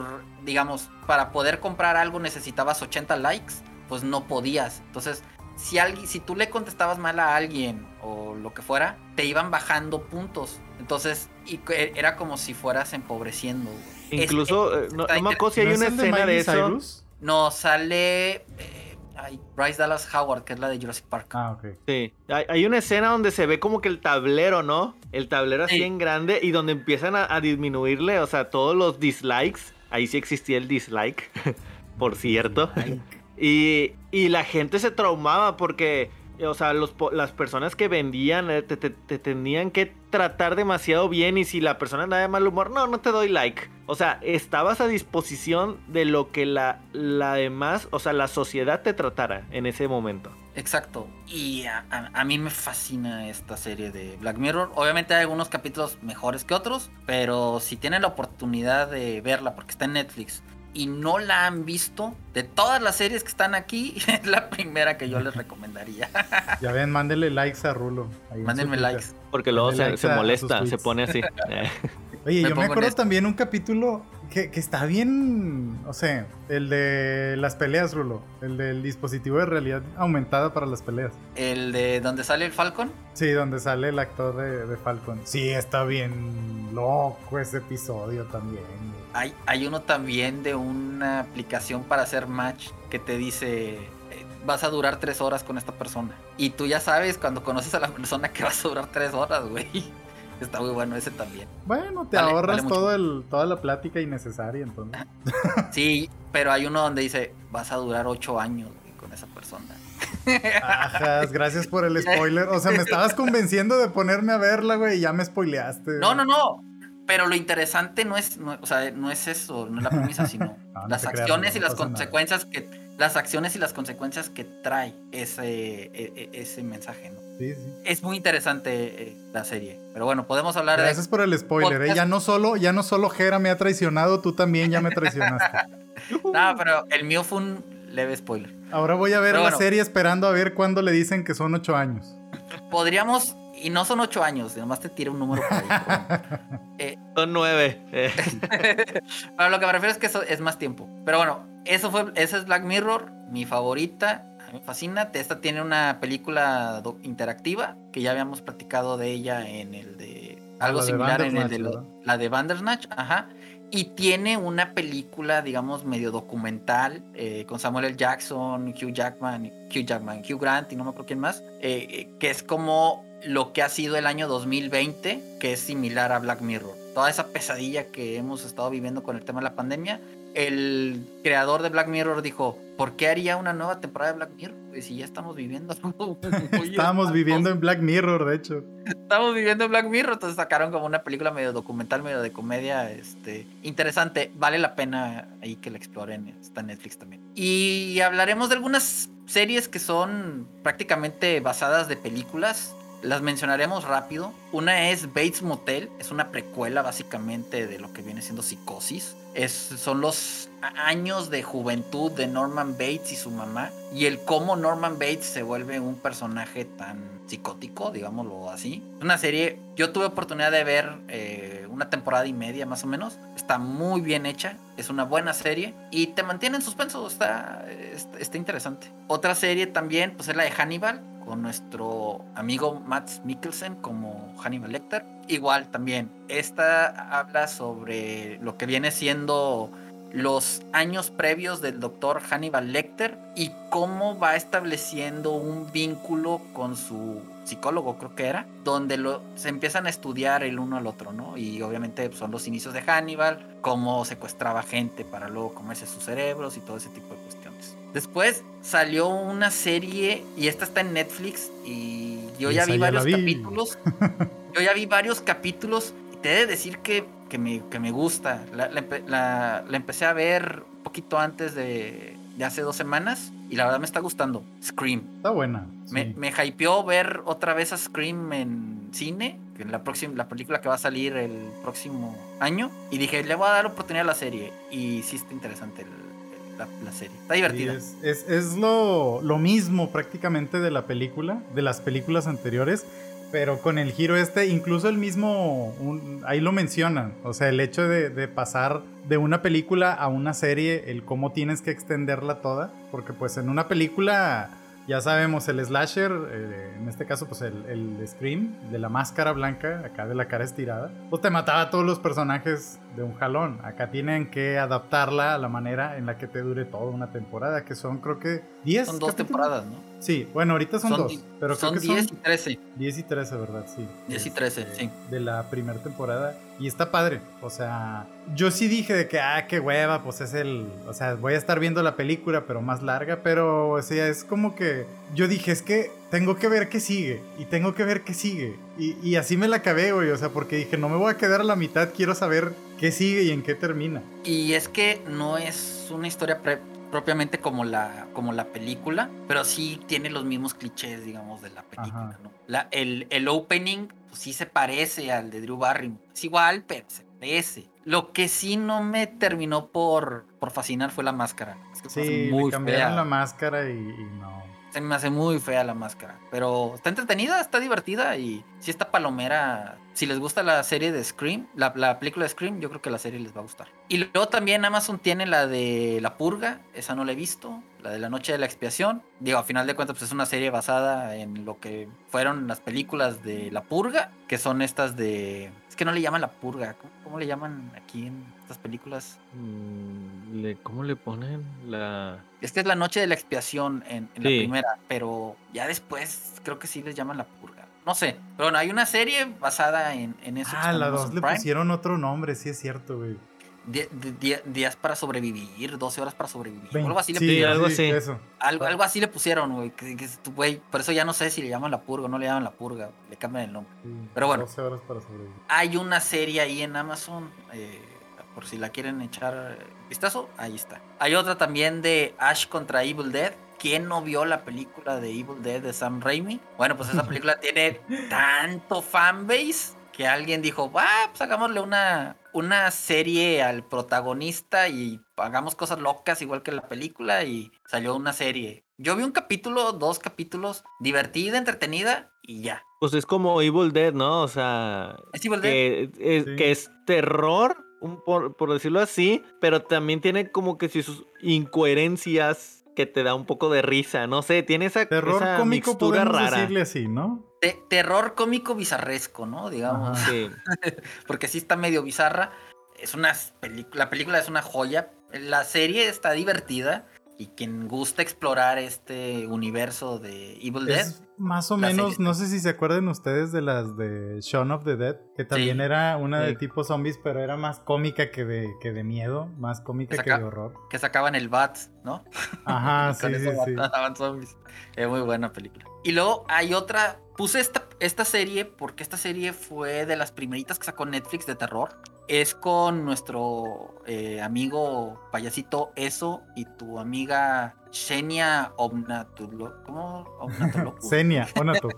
S2: digamos, para poder comprar algo necesitabas 80 likes, pues no podías. Entonces, si alguien, si tú le contestabas mal a alguien o lo que fuera, te iban bajando puntos. Entonces, y era como si fueras empobreciendo. güey. Es-
S3: Incluso, eh, no,
S2: está
S3: no me acuerdo si hay
S1: ¿no es
S3: una
S1: de
S3: escena de
S1: Miley
S3: eso.
S1: Cyrus?
S2: No, sale eh, ay, Bryce Dallas Howard, que es la de Jurassic Park.
S1: Ah, ok.
S3: Sí, hay, hay una escena donde se ve como que el tablero, ¿no? El tablero así
S2: Sí.
S3: en grande y donde empiezan a, a disminuirle, o sea, todos los dislikes. Ahí sí existía el dislike, <laughs> por cierto. Y, y la gente se traumaba porque, o sea, los, las personas que vendían eh, te, te- te tenían que tratar demasiado bien y si la persona andaba de mal humor, no, no te doy like. O sea, estabas a disposición de lo que la, la demás, o sea, la sociedad te tratara en ese momento.
S2: Exacto. Y a, a- a mí me fascina esta serie de Black Mirror. Obviamente hay algunos capítulos mejores que otros, pero si tienen la oportunidad de verla, porque está en Netflix, y no la han visto, de todas las series que están aquí, <laughs> es la primera que yo les recomendaría. <laughs>
S1: Ya ven, mándenle likes a Rulo.
S2: Mándenme likes.
S3: Porque luego se,
S1: likes
S3: se molesta, se pone así. <laughs>
S1: Oye,
S2: Me
S1: yo me acuerdo también un capítulo que, que está bien, o sea, el de las peleas, Rulo. El del dispositivo de realidad aumentada para las peleas.
S2: El de donde sale el Falcon.
S1: Sí, donde sale el actor de, de Falcon. Sí, está bien loco ese episodio también.
S2: Hay, hay uno también de una aplicación para hacer match que te dice eh, vas a durar tres horas con esta persona. Y tú ya sabes cuando conoces a la persona que vas a durar tres horas, güey. Está muy bueno ese también.
S1: Bueno, te
S2: Vale,
S1: ahorras
S2: vale
S1: todo el, toda la plática innecesaria, entonces.
S2: Sí, pero hay uno donde dice vas a durar ocho años güey, con esa persona.
S1: Ajas, gracias por el <laughs> spoiler. O sea, me estabas convenciendo de ponerme a verla, güey, y ya me spoileaste.
S2: No, no, no. Pero lo interesante no es, no, o sea, no es eso, no es la premisa, <laughs> sino
S1: No, no
S2: las
S1: creas,
S2: acciones y las
S1: nada.
S2: consecuencias que las acciones y las consecuencias que trae ese e- e- ese mensaje, ¿no?
S1: Sí, sí.
S2: Es muy interesante eh, la serie. Pero bueno, podemos hablar
S1: Gracias por el spoiler, ¿eh? Ya no solo, ya no solo Jera me ha traicionado, tú también ya me traicionaste.
S2: de. <laughs> No, pero el mío fue un leve spoiler.
S1: Ahora voy a ver
S2: Pero
S1: la
S2: bueno.
S1: serie esperando a ver cuándo le dicen que son ocho años.
S2: Podríamos, y no son ocho años, nomás te tiro un número por ahí. pero bueno. Eh, <laughs>
S3: Son nueve. eh. <laughs>
S2: Pero lo que me refiero es que eso es más tiempo. Pero bueno, eso fue, esa es Black Mirror, mi favorita. A mí me fascina. Esta tiene una película interactiva que ya habíamos platicado de ella en el de algo
S1: la de
S2: similar en el de la de Bandersnatch, ajá. Y tiene una película, digamos, medio documental eh, con Samuel L. Jackson, Hugh Jackman, Hugh Jackman, Hugh Grant y no me acuerdo quién más, eh, eh, que es como lo que ha sido el año 2020, que es similar a Black Mirror. Toda esa pesadilla que hemos estado viviendo con el tema de la pandemia. El creador de Black Mirror dijo, ¿por qué haría una nueva temporada de Black Mirror? Pues si ya estamos viviendo. <laughs> <laughs>
S1: Estábamos viviendo en Black Mirror, de hecho.
S2: estamos viviendo en Black Mirror, entonces sacaron como una película medio documental, medio de comedia, este, interesante, vale la pena ahí que la exploren, está en Netflix también. Y hablaremos de algunas series que son prácticamente basadas de películas. Las mencionaremos rápido. Una es Bates Motel, es una precuela básicamente de lo que viene siendo Psicosis. Es, son los años de juventud de Norman Bates y su mamá y el cómo Norman Bates se vuelve un personaje tan psicótico, digámoslo así. Una serie, yo tuve oportunidad de ver eh, una temporada y media más o menos. Está muy bien hecha, es una buena serie y te mantiene en suspenso, está, está, está interesante. Otra serie también, pues es la de Hannibal, con nuestro amigo Matt Mikkelsen como Hannibal Lecter. Igual también, esta habla sobre lo que viene siendo los años previos del doctor Hannibal Lecter y cómo va estableciendo un vínculo con su psicólogo, creo que era, donde lo, se empiezan a estudiar el uno al otro, ¿no? Y obviamente son los inicios de Hannibal, cómo secuestraba gente para luego comerse sus cerebros y todo ese tipo de cuestiones. Después salió una serie y esta está en Netflix y yo ya vi varios vi. capítulos. <laughs> yo ya vi varios capítulos y te he de decir que, que, me, que me gusta. La, la, la, la, empecé a ver un poquito antes de, de, hace dos semanas y la verdad me está gustando. Scream.
S1: Está buena.
S2: Sí. Me, me hypeó ver otra vez a Scream en cine, en la, próxima, la película que va a salir el próximo año. Y dije, le voy a dar oportunidad a la serie. Y sí está interesante el, la, la, serie. Está divertida.
S1: Es, es, es lo, lo, mismo prácticamente de la película, de las películas anteriores, pero con el giro este, incluso el mismo, un, ahí lo mencionan, o sea, el hecho de, de, pasar de una película a una serie, el cómo tienes que extenderla toda, porque pues en una película... Ya sabemos, el slasher, eh, en este caso, pues el, el, Scream, de la máscara blanca, acá de la cara estirada, pues te mataba a todos los personajes de un jalón. Acá tienen que adaptarla a la manera en la que te dure toda una temporada, que son creo que 10.
S2: Son dos capítulos. temporadas, ¿no?
S1: Sí, bueno, ahorita son, son dos, pero
S2: son
S1: creo que
S2: 10
S1: son
S2: y 13.
S1: 10 y 13, ¿verdad? Sí.
S2: 10 y 13,
S1: este,
S2: sí.
S1: De la primera temporada. Y está padre. O sea, yo sí dije de que, ah, qué hueva, pues es el. O sea, voy a estar viendo la película, pero más larga. Pero, o sea, es como que. Yo dije, es que tengo que ver qué sigue. Y tengo que ver qué sigue. Y, y así me la acabé, güey. O sea, porque dije, no me voy a quedar a la mitad, quiero saber qué sigue y en qué termina.
S2: Y es que no es una historia pre propiamente como la, como la película, pero sí tiene los mismos clichés, digamos, de la película, ¿no? La, el, el opening pues, sí se parece al de Drew Barrymore. Es igual, pero se parece. Lo que sí no me terminó por, por fascinar fue la máscara.
S1: Es que sí, muy cambiaron fea. la máscara y, y no
S2: se me hace muy fea la máscara. Pero está entretenida, está divertida y si esta palomera, si les gusta la serie de Scream, la, la, película de Scream, yo creo que la serie les va a gustar. Y luego también Amazon tiene la de La Purga, esa no la he visto, la de La Noche de la Expiación. Digo, a final de cuentas, pues es una serie basada en lo que fueron las películas de La Purga, que son estas de... Es que no le llaman La Purga, ¿cómo, cómo le llaman aquí en estas películas?
S3: Mm, le, ¿Cómo le ponen la...?
S2: Es que es la noche de la expiación en, en sí. la primera, pero ya después creo que sí les llaman la purga. No sé, pero bueno, hay una serie basada en, en eso.
S1: Ah, la dos le pusieron otro nombre, sí es cierto, güey.
S2: Días para sobrevivir, 12 horas para sobrevivir. Algo así
S1: sí,
S2: le pusieron.
S1: Algo así. Eso.
S2: Algo, algo así le pusieron, güey. Que, que, güey. Por eso ya no sé si le llaman la purga o no le llaman la purga. Le cambian el nombre. Sí, pero bueno.
S1: 12 horas para sobrevivir.
S2: Hay una serie ahí en Amazon. Eh, por si la quieren echar vistazo, ahí está. Hay otra también de Ash contra Evil Dead. ¿Quién no vio la película de Evil Dead de Sam Raimi? Bueno, pues esa película <laughs> tiene tanto fanbase que alguien dijo, va, pues hagámosle una, una serie al protagonista y hagamos cosas locas igual que la película y salió una serie. Yo vi un capítulo, dos capítulos, divertida, entretenida y ya.
S3: Pues es como Evil Dead, ¿no? O sea,
S2: ¿Es Evil
S3: que,
S2: Dead?
S3: Es, sí. que es terror, un, por, por, decirlo así, pero también tiene como que sus incoherencias que te da un poco de risa, no sé, tiene esa,
S1: terror
S3: esa
S1: cómico,
S3: mixtura rara.
S1: decirle así, ¿no?
S2: Te terror cómico bizarresco, ¿no? Digamos.
S3: Sí. <laughs>
S2: Porque sí está medio bizarra. Es una película, la película es una joya. La serie está divertida. Y quien gusta explorar este universo de Evil Dead.
S1: Es más o menos, no sé si se acuerdan ustedes de las de Shaun of the Dead, que también sí. era una de sí. tipo zombies, pero era más cómica que de, que de miedo, más cómica que, que de horror.
S2: Que sacaban el bat, ¿no?
S1: Ajá, <laughs> sí, sí, sí.
S2: zombies. Es muy buena película. Y luego hay otra, puse esta, esta serie porque esta serie fue de las primeritas que sacó Netflix de terror. es con nuestro eh, amigo payasito Eso y tu amiga Xenia Omnatulo. ¿Cómo? <laughs> Omnatulo.
S1: Xenia, Onato.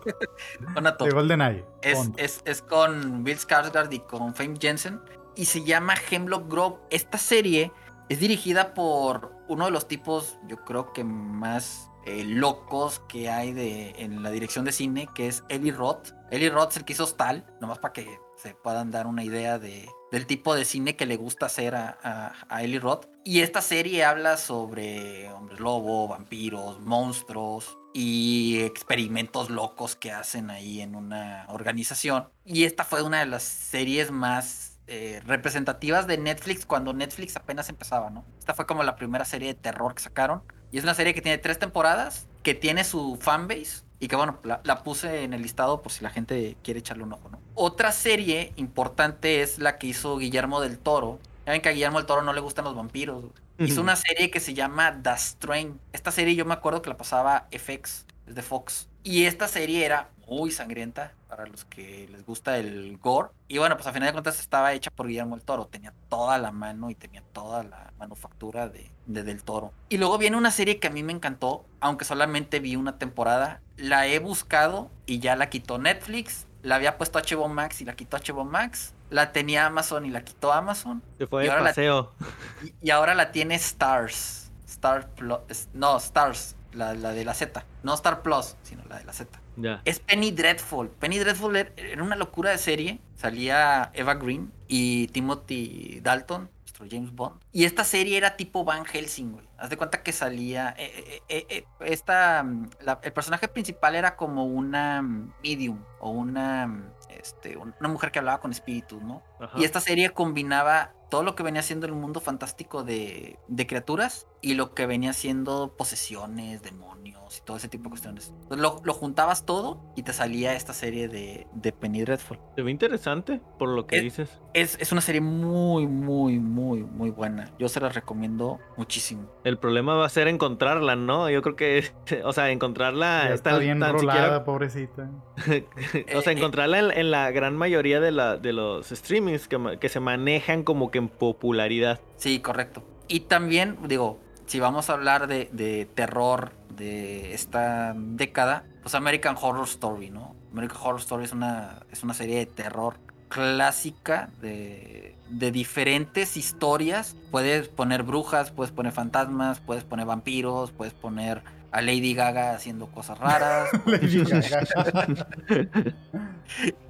S2: Onato.
S1: De GoldenEye.
S2: Es, es, es con Bill Skarsgård y con Fame Jensen. Y se llama Hemlock Grove. Esta serie es dirigida por uno de los tipos, yo creo que más eh, locos que hay de, en la dirección de cine, que es Eli Roth. Eli Roth es el que hizo Stal, nomás para que se puedan dar una idea de, del tipo de cine que le gusta hacer a, a, a Eli Roth. Y esta serie habla sobre hombres lobo, vampiros, monstruos y experimentos locos que hacen ahí en una organización. Y esta fue una de las series más eh, representativas de Netflix cuando Netflix apenas empezaba, ¿no? Esta fue como la primera serie de terror que sacaron. Y es una serie que tiene tres temporadas, que tiene su fanbase y que bueno, la, la, puse en el listado por si la gente quiere echarle un ojo, ¿no? Otra serie importante es la que hizo Guillermo del Toro. Ya ven que a Guillermo del Toro no le gustan los vampiros. Hizo una serie que se llama The Strain. Esta serie yo me acuerdo que la pasaba FX, es de Fox. Y esta serie era muy sangrienta para los que les gusta el gore. Y bueno, pues a final de cuentas estaba hecha por Guillermo del Toro. Tenía toda la mano y tenía toda la manufactura de, de, Del Toro. Y luego viene una serie que a mí me encantó, aunque solamente vi una temporada. La he buscado y ya la quitó Netflix. La había puesto HBO Max y la quitó HBO Max. La tenía Amazon y la quitó Amazon.
S3: Se fue de paseo.
S2: La, y, y, ahora la tiene Stars. Star Plus. No, Stars. La, la, de la Z. No Star Plus, sino la de la Z. Es Penny Dreadful. Penny Dreadful era una locura de serie. Salía Eva Green y Timothy Dalton, nuestro James Bond. Y esta serie era tipo Van Helsing, güey. Haz de cuenta que salía. Eh, eh, eh, esta. La, el personaje principal era como una medium o una. Este, una mujer que hablaba con espíritus, ¿no? Ajá. Y esta serie combinaba todo lo que venía siendo el mundo fantástico de, de, criaturas y lo que venía siendo posesiones, demonios y todo ese tipo de cuestiones. Entonces lo, lo juntabas todo y te salía esta serie de, de Penny Dreadful.
S3: Se ve interesante por lo que
S2: es,
S3: dices.
S2: Es, es, una serie muy, muy, muy, muy buena. Yo se la recomiendo muchísimo.
S3: El problema va a ser encontrarla, ¿no? Yo creo que, <laughs> o sea, encontrarla
S1: ya está tan, bien tan rolada, siquiera... pobrecita. <laughs>
S3: o sea, encontrarla en, en, la gran mayoría de, la, de los que se manejan como que en popularidad.
S2: Sí, correcto. Y también, digo, si vamos a hablar de, de, terror de esta década, pues American Horror Story, ¿no? American Horror Story es una, es una serie de terror clásica de, de diferentes historias. Puedes poner brujas, puedes poner fantasmas, puedes poner vampiros, puedes poner a Lady Gaga haciendo cosas raras. <laughs>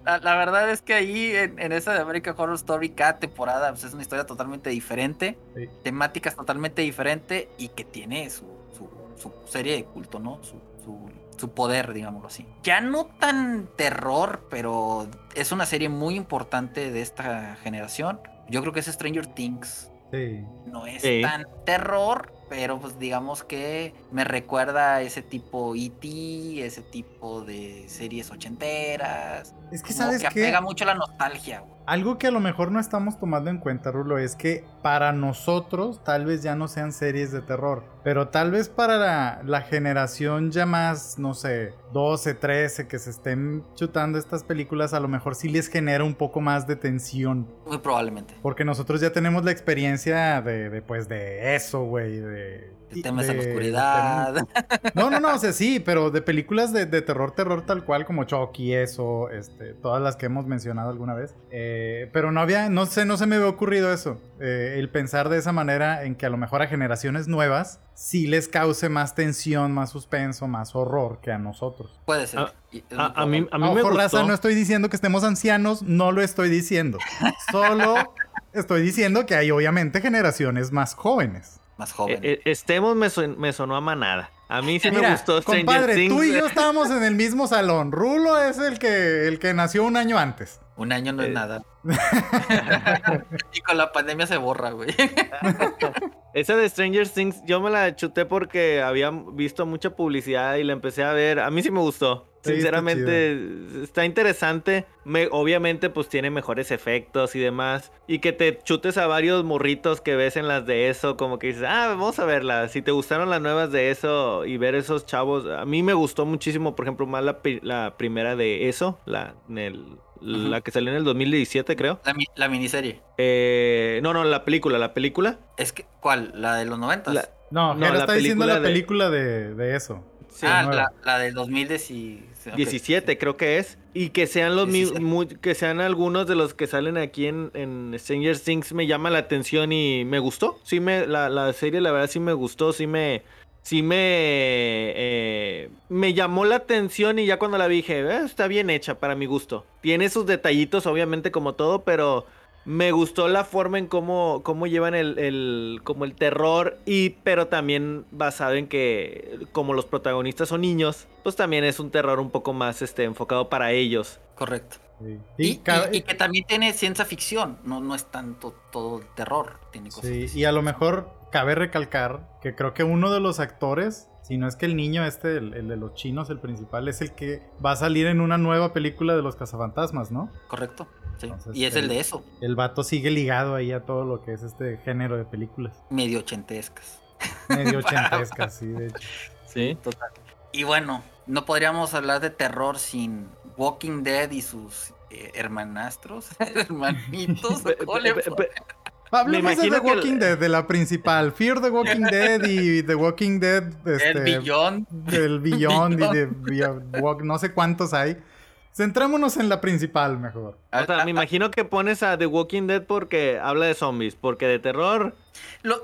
S2: La, la, verdad es que ahí en, en, esa de American Horror Story cada temporada pues, es una historia totalmente diferente, sí. temáticas totalmente diferente y que tiene su, su, su serie de culto, ¿no? Su, su, su, poder, digámoslo así. Ya no tan terror, pero es una serie muy importante de esta generación. Yo creo que es Stranger Things.
S1: Sí.
S2: No es
S3: Sí.
S2: tan terror, pero pues digamos que me recuerda a ese tipo E.T., ese tipo de series ochenteras.
S1: Es que sabes
S2: que
S1: qué?
S2: apega mucho a la nostalgia, güey.
S1: Algo que a lo mejor no estamos tomando en cuenta, Rulo, es que para nosotros tal vez ya no sean series de terror, pero tal vez para la, la generación ya más, no sé, 12, 13, que se estén chutando estas películas, a lo mejor sí les genera un poco más de tensión.
S2: Muy probablemente.
S1: Porque nosotros ya tenemos la experiencia de, de pues, de eso, güey, de...
S2: El tema es la oscuridad. <laughs>
S1: No, no, no, o sea, sí, pero de películas de, de, terror, terror tal cual como Chucky, eso, este, todas las que hemos mencionado alguna vez. Eh, pero no había, no sé, no se me había ocurrido eso. Eh, el pensar de esa manera en que a lo mejor a generaciones nuevas sí les cause más tensión, más suspenso, más horror que a nosotros.
S2: Puede ser.
S3: A, a, mí, a mí
S1: Ojo,
S3: me gustó.
S1: raza, no estoy diciendo que estemos ancianos, no lo estoy diciendo. Solo estoy diciendo que hay obviamente generaciones más jóvenes.
S2: Más jóvenes.
S3: Eh, eh, estemos me, son, me, sonó a manada. A mí sí
S1: Mira,
S3: me gustó Stranger
S1: compadre,
S3: Things.
S1: tú y yo <laughs> estábamos en el mismo salón. Rulo es el que, el que nació un año antes.
S2: Un año no
S3: Eh.
S2: es nada. <laughs> y con la pandemia se borra, güey. <laughs>
S3: Esa de Stranger Things yo me la chuté porque había visto mucha publicidad y la empecé a ver. A mí sí me gustó. Sinceramente, está, interesante. Me, obviamente, pues tiene mejores efectos y demás. Y que te chutes a varios morritos que ves en las de eso, como que dices, ah, vamos a verlas. Si te gustaron las nuevas de eso y ver esos chavos, a mí me gustó muchísimo, por ejemplo, más la, la primera de eso, la, la que salió en el 2017, creo.
S2: La, miniserie.
S3: Eh, no, no, la película, la película.
S2: Es que, ¿cuál? ¿La de los 90?
S1: no, no, la está diciendo la película de, de eso
S2: ah, la, la, del 2017
S3: creo que es. Y que sean los que sean algunos de los que salen aquí en, en Stranger Things me llama la atención y me gustó. Sí me, la, la serie la verdad sí me gustó, sí me, sí me, eh, me llamó la atención y ya cuando la vi dije, eh, está bien hecha para mi gusto. Tiene sus detallitos obviamente como todo, pero me gustó la forma en cómo, cómo llevan el, como el terror y pero también basado en que como los protagonistas son niños, pues también es un terror un poco más este enfocado para ellos.
S2: Correcto. Y, que también tiene ciencia ficción, no, no es tanto todo terror, tiene cosas.
S1: y a lo mejor cabe recalcar que creo que uno de los actores si no es que el niño este, el, de los chinos, el principal, es el que va a salir en una nueva película de los cazafantasmas, ¿no?
S2: Correcto. Sí. y es el, de eso.
S1: El vato sigue ligado ahí a todo lo que es este género de películas.
S2: Medio ochentescas. <laughs>
S1: Medio ochentescas, sí, de hecho.
S2: Sí, total. Y bueno, no podríamos hablar de terror sin Walking Dead y sus eh, hermanastros, <laughs> hermanitos.
S1: Hablemos de The Walking Dead, de la principal. Fear the Walking <laughs> Dead y The Walking Dead.
S2: Este, el Beyond.
S1: El Beyond y de, no sé cuántos hay. Centrémonos en la principal mejor.
S3: O sea, me imagino que pones a The Walking Dead porque habla de zombies, porque de terror.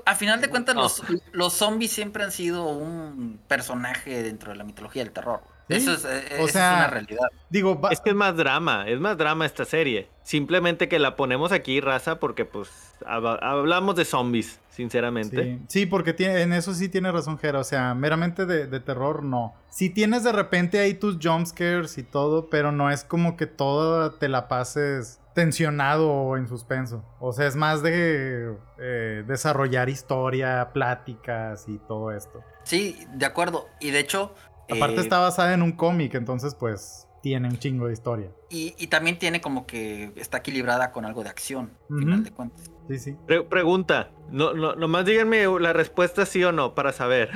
S2: a final de cuentas, los, los zombies siempre han sido un personaje dentro de la mitología del terror. Eso, es, eh, o sea, una realidad.
S3: Digo, es que es más drama, es más drama esta serie. Simplemente que la ponemos aquí, raza, porque pues hablamos de zombies, sinceramente.
S1: Sí, porque tiene, en eso sí tiene razón, Jera. O sea, meramente de, terror, no. Sí tienes de repente ahí tus jumpscares y todo, pero no es como que todo te la pases tensionado o en suspenso. O sea, es más de eh, desarrollar historia, pláticas y todo esto.
S2: Sí, de acuerdo. Y de hecho,
S1: Aparte eh, está basada en un cómic, entonces pues tiene un chingo de historia.
S2: Y, también tiene como que está equilibrada con algo de acción, final de cuentas.
S1: Sí, sí.
S3: pregunta, no, no, nomás díganme la respuesta sí o no para saber.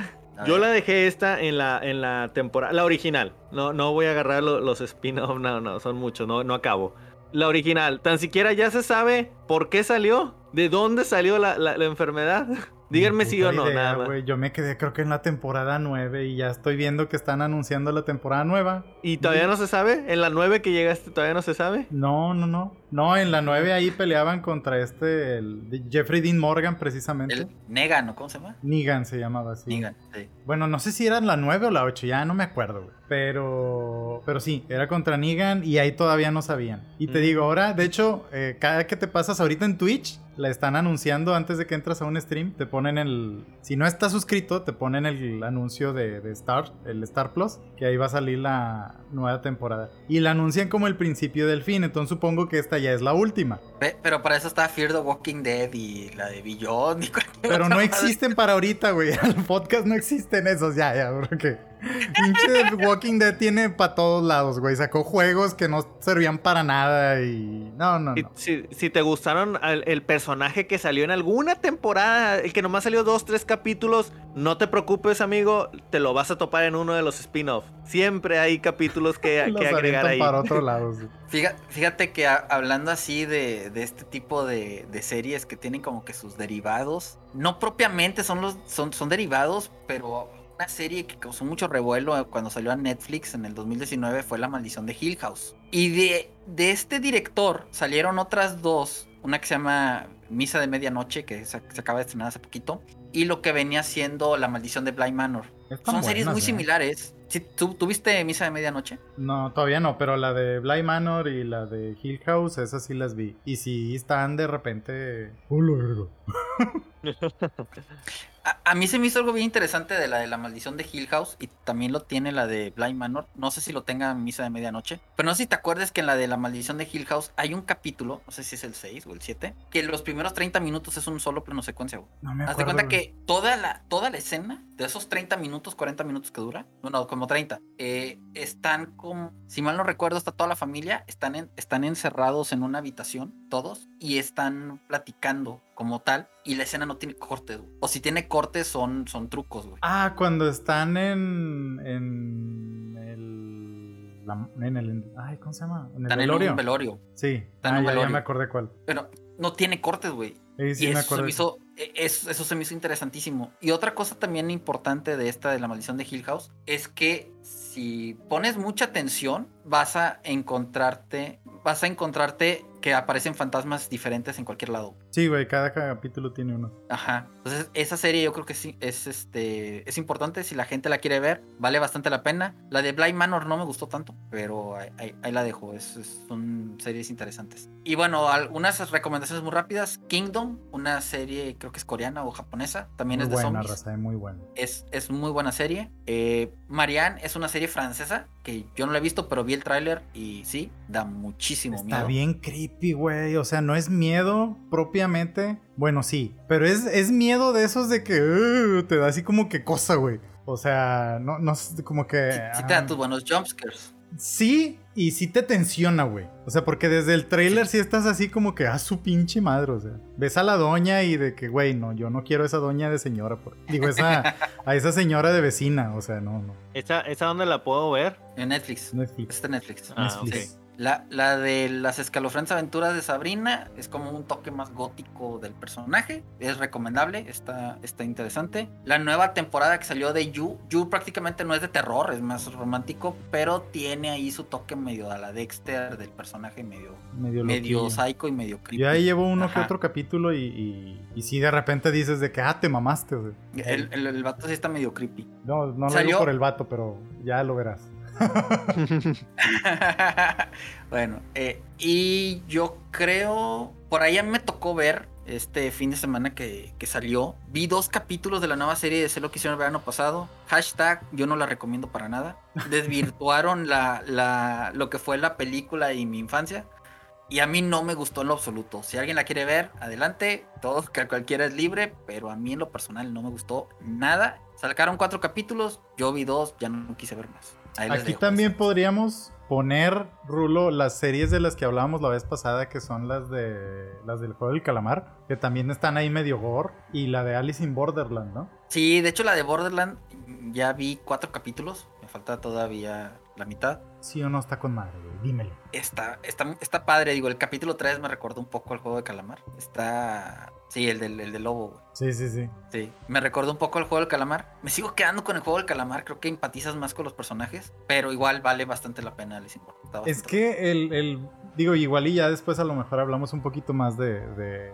S3: Yo la dejé esta en la, en la temporada, la original. No, no voy a agarrar los spin-off, no, no, son muchos, no, no acabo. La original, tan siquiera ya se sabe por qué salió, de dónde salió la, la enfermedad. <laughs> Díganme si o no, nada más.
S1: Yo me quedé creo que en la temporada 9 y ya estoy viendo que están anunciando la temporada nueva.
S3: ¿Y todavía no se sabe? ¿En la 9 que llegaste todavía no se sabe?
S1: No, no, no. No, en la 9 ahí peleaban contra este, el Jeffrey Dean Morgan precisamente. El
S2: Negan, ¿o cómo se llama?
S1: Negan se llamaba así.
S2: Negan, sí.
S1: Bueno, no sé si era la 9 o la 8, ya no me acuerdo, güey. Pero, pero sí, era contra Negan y ahí todavía no sabían. Y te digo, ahora, de hecho, eh, cada que te pasas ahorita en Twitch, la están anunciando antes de que entras a un stream. Te ponen el. Si no estás suscrito, te ponen el anuncio de, de, Star, el Star Plus, que ahí va a salir la nueva temporada. Y la anuncian como el principio del fin, entonces supongo que esta ya es la última.
S2: Pero para eso está Fear the Walking Dead y la de Beyond y
S1: Pero no existen para ahorita, güey. <laughs> El podcast no existen esos, ya, ya, porque. Pinche Walking Dead tiene para todos lados, güey. Sacó juegos que no servían para nada y. No, no, no.
S3: Si, si, te gustaron el, personaje que salió en alguna temporada, el que nomás salió dos, tres capítulos, no te preocupes, amigo. Te lo vas a topar en uno de los spin-off. Siempre hay capítulos que, <laughs> que agregar ahí.
S1: para otro lado,
S2: Fíjate, que hablando así de, este tipo de, series que tienen como que sus derivados, no propiamente son los son, son derivados, pero una serie que causó mucho revuelo cuando salió a Netflix en el 2019 fue La Maldición de Hill House. Y de, de este director salieron otras dos, una que se llama Misa de Medianoche, que se, acaba de estrenar hace poquito, y lo que venía siendo La Maldición de Blind Manor. Son series muy ¿eh? similares. ¿Tú, ¿Tuviste Misa de Medianoche?
S1: No, todavía no, pero la de Blind Manor y la de Hill House, esas sí las vi. Y sí están de repente... <laughs>
S2: A, mí se me hizo algo bien interesante de la de la maldición de Hill House y también lo tiene la de Blind Manor. No sé si lo tenga en Misa de Medianoche, pero no sé si te acuerdas que en la de la maldición de Hill House hay un capítulo, no sé si es el 6 o el 7, que los primeros 30 minutos es un solo plano secuencia.
S1: No me
S2: Haz de cuenta que toda la, toda la escena de esos 30 minutos, 40 minutos que dura, bueno, como 30. Eh, están como, si mal no recuerdo, está toda la familia, están, en, están encerrados en una habitación, todos, y están platicando como tal, y la escena no tiene cortes, güey. O si tiene cortes son, son trucos, güey.
S1: Ah, cuando están en. en el. la- en el. Ay, ¿cómo se llama? En el
S2: Están en
S1: velorio.
S2: un velorio.
S1: Sí,
S2: Están en
S1: ah,
S2: un
S1: ya, ya
S2: velorio.
S1: me acordé cuál.
S2: Pero no tiene cortes, güey.
S1: Sí, sí,
S2: y
S1: me
S2: eso se,
S1: acordé.
S2: me hizo, eso, eso se me hizo interesantísimo. Y otra cosa también importante de esta de la maldición de Hill House es que si pones mucha atención, vas a encontrarte, vas a encontrarte que aparecen fantasmas diferentes en cualquier lado.
S1: Sí, güey, cada capítulo tiene uno.
S2: Ajá. Entonces, esa serie yo creo que sí es este es importante. Si la gente la quiere ver, vale bastante la pena. La de Blind Manor no me gustó tanto, pero ahí, ahí- ahí la dejo. Es, es- son series interesantes. Y bueno, algunas recomendaciones muy rápidas. Kingdom, una serie creo que es coreana o japonesa. También
S1: Muy
S2: es de
S1: buena,
S2: zombies.
S1: raza, eh, muy buena.
S2: Es, es muy buena serie. Eh, Marianne es una serie francesa que yo no la he visto, pero vi el tráiler y sí, da muchísimo
S1: Está
S2: miedo.
S1: bien creepy, güey. O sea, no es miedo propiamente. Bueno, sí. Pero es, es miedo de esos de que uh, te da así como que cosa, güey. O sea, no, no es como que.
S2: Sí, sí te da tus buenos jumpscares.
S1: Sí, y sí te tensiona, güey. O sea, porque desde el trailer sí. estás así como que, ah, su pinche madre, o sea. Ves a la doña y de que, güey, no, yo no quiero esa doña de señora. por- Digo, esa, <laughs> a esa señora de vecina, o sea, no, no.
S3: ¿Esa, ¿Esa dónde la puedo ver?
S2: En Netflix.
S1: Netflix.
S2: Está en Netflix.
S3: Ah,
S1: Netflix.
S2: La, la de las escalofriantes aventuras de Sabrina es como un toque más gótico del personaje. Es recomendable, está, está interesante. La nueva temporada que salió de You, You prácticamente no es de terror, es más romántico, pero tiene ahí su toque medio a la Dexter del personaje medio,
S1: Medio,
S2: medio psycho y medio creepy.
S1: Yo ahí llevo uno que otro capítulo y, y, y sí de repente dices de que, ah, te mamaste.
S2: El, el, el vato sí está medio creepy.
S1: No, no lo
S2: ¿Salió?
S1: digo por el vato, pero ya lo verás. <laughs>
S2: bueno, eh, y yo creo, por ahí a mí me tocó ver este fin de semana que, salió. Vi dos capítulos de la nueva serie de Sé que hicieron el verano pasado. Hashtag, yo no la recomiendo para nada. Desvirtuaron lo que fue la película y mi infancia. Y a mí no me gustó en lo absoluto. Si alguien la quiere ver, adelante. Todo, que cualquiera es libre. Pero a mí en lo personal no me gustó nada. Sacaron cuatro capítulos. Yo vi dos, ya no quise ver más. Ahí
S1: Aquí también podríamos poner, Rulo, las series de las que hablábamos la vez pasada, que son las de las del juego del calamar, que también están ahí medio gore, y la de Alice in Borderland, ¿no?
S2: Sí, de hecho la de Borderland ya vi cuatro capítulos. Me falta todavía la mitad.
S1: Sí o no está con madre, güey, dímelo.
S2: Está, está, está padre, digo, el capítulo 3 me recordó un poco al juego de calamar. Está... Sí, el del, el del lobo, güey.
S1: Sí, sí, sí.
S2: Sí, me recordó un poco al juego del calamar. Me sigo quedando con el juego del calamar, creo que empatizas más con los personajes, pero igual vale bastante la pena, Borderland. Está
S1: Es que el, el- digo, igual y ya después a lo mejor hablamos un poquito más de, de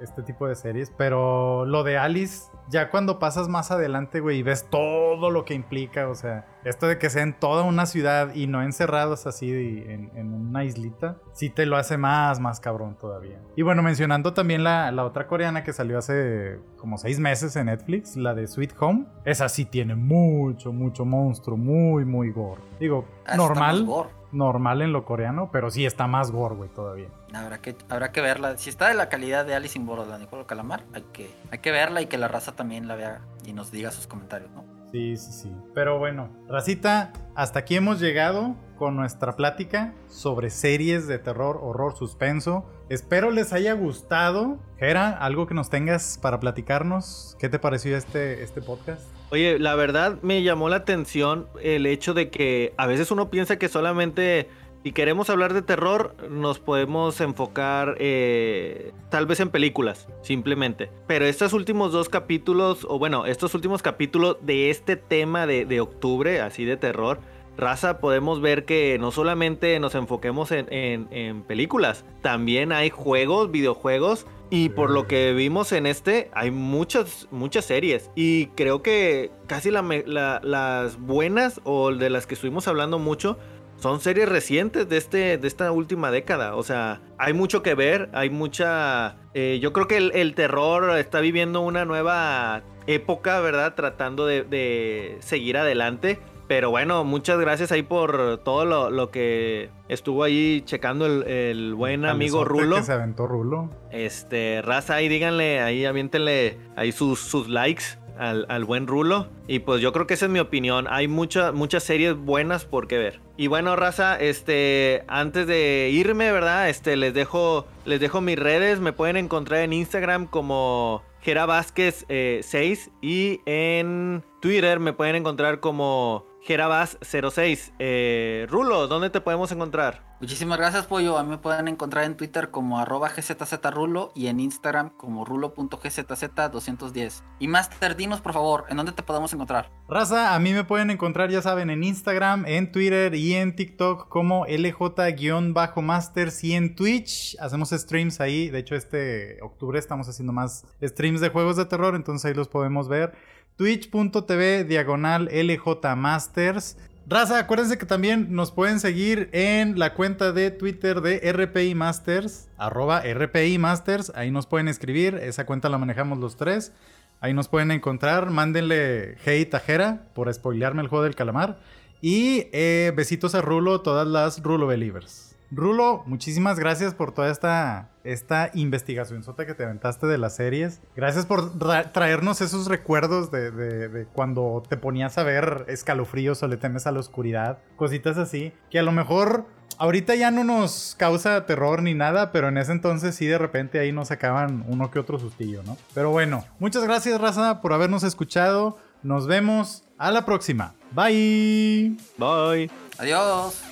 S1: este tipo de series, pero lo de Alice, ya cuando pasas más adelante, güey, y ves todo lo que implica, o sea, esto de que sea en toda una ciudad y no encerrados así de- en, en una islita, sí te lo hace más, más cabrón todavía. Y bueno, mencionando también la, la otra coreana que salió hace como seis meses en Netflix, la de Sweet Home, esa sí tiene mucho, mucho monstruo, muy, muy gore. Digo,
S2: Ah, está
S1: normal normal en lo coreano, pero sí está más gore, güey, todavía.
S2: Habrá que, habrá que verla. Si está de la calidad de Alice in Borderland y Juego Calamar, hay que, hay que verla y que la raza también la vea y nos diga sus comentarios, ¿no?
S1: Sí, sí, sí. Pero bueno, Racita, hasta aquí hemos llegado con nuestra plática sobre series de terror, horror, suspenso. Espero les haya gustado. Gera, algo que nos tengas para platicarnos. ¿Qué te pareció este, este podcast?
S3: Oye, la verdad me llamó la atención el hecho de que a veces uno piensa que solamente si queremos hablar de terror nos podemos enfocar eh, tal vez en películas, simplemente. Pero estos últimos dos capítulos, o bueno, estos últimos capítulos de este tema de, octubre, así de terror, raza, podemos ver que no solamente nos enfoquemos en, películas, también hay juegos, videojuegos. Y por lo que vimos en este, hay muchas, muchas series. Y creo que casi las buenas o de las que estuvimos hablando mucho son series recientes de, este, de esta última década. O sea, hay mucho que ver, hay mucha... eh, yo creo que el, el terror está viviendo una nueva época, ¿verdad? Tratando de, de seguir adelante. Pero bueno, muchas gracias ahí por todo lo, lo que estuvo ahí checando el, el buen amigo Rulo.
S1: Que se aventó Rulo.
S3: Este, raza, ahí díganle, ahí aviéntenle ahí sus, sus likes al, al, buen Rulo. Y pues yo creo que esa es mi opinión. Hay muchas muchas series buenas por qué ver. Y bueno, raza, este, antes de irme, ¿verdad? Este, les dejo, les dejo mis redes. Me pueden encontrar en Instagram como Gera Vázquez 6 eh, y en Twitter me pueden encontrar como Gerabas06. Eh, Rulo, ¿dónde te podemos encontrar?
S2: Muchísimas gracias, Pollo. A mí me pueden encontrar en Twitter como arroba gzzrulo y en Instagram como rulo.gzz210. Y Master, dinos por favor, ¿en dónde te podemos encontrar?
S1: Raza, a mí me pueden encontrar, ya saben, en Instagram, en Twitter y en TikTok como LJ-Masters y en Twitch. Hacemos streams ahí. De hecho, este octubre estamos haciendo más streams de juegos de terror, entonces ahí los podemos ver twitch.tv diagonal LJ Masters. Raza, acuérdense que también nos pueden seguir en la cuenta de Twitter de RPI Masters, arroba RPI Masters. Ahí nos pueden escribir, esa cuenta la manejamos los tres. Ahí nos pueden encontrar, mándenle hate a Jera por spoilearme el juego del calamar. Y eh, besitos a Rulo, todas las Rulo Believers. Rulo, muchísimas gracias por toda esta, esta investigación sota que te aventaste de las series. Gracias por traernos esos recuerdos de, cuando te ponías a ver escalofríos o le temes a la oscuridad. Cositas así. Que a lo mejor ahorita ya no nos causa terror ni nada, pero en ese entonces sí de repente ahí nos sacaban uno que otro sustillo, ¿no? Pero bueno, muchas gracias Raza por habernos escuchado. Nos vemos a la próxima. Bye.
S3: Bye.
S2: Adiós.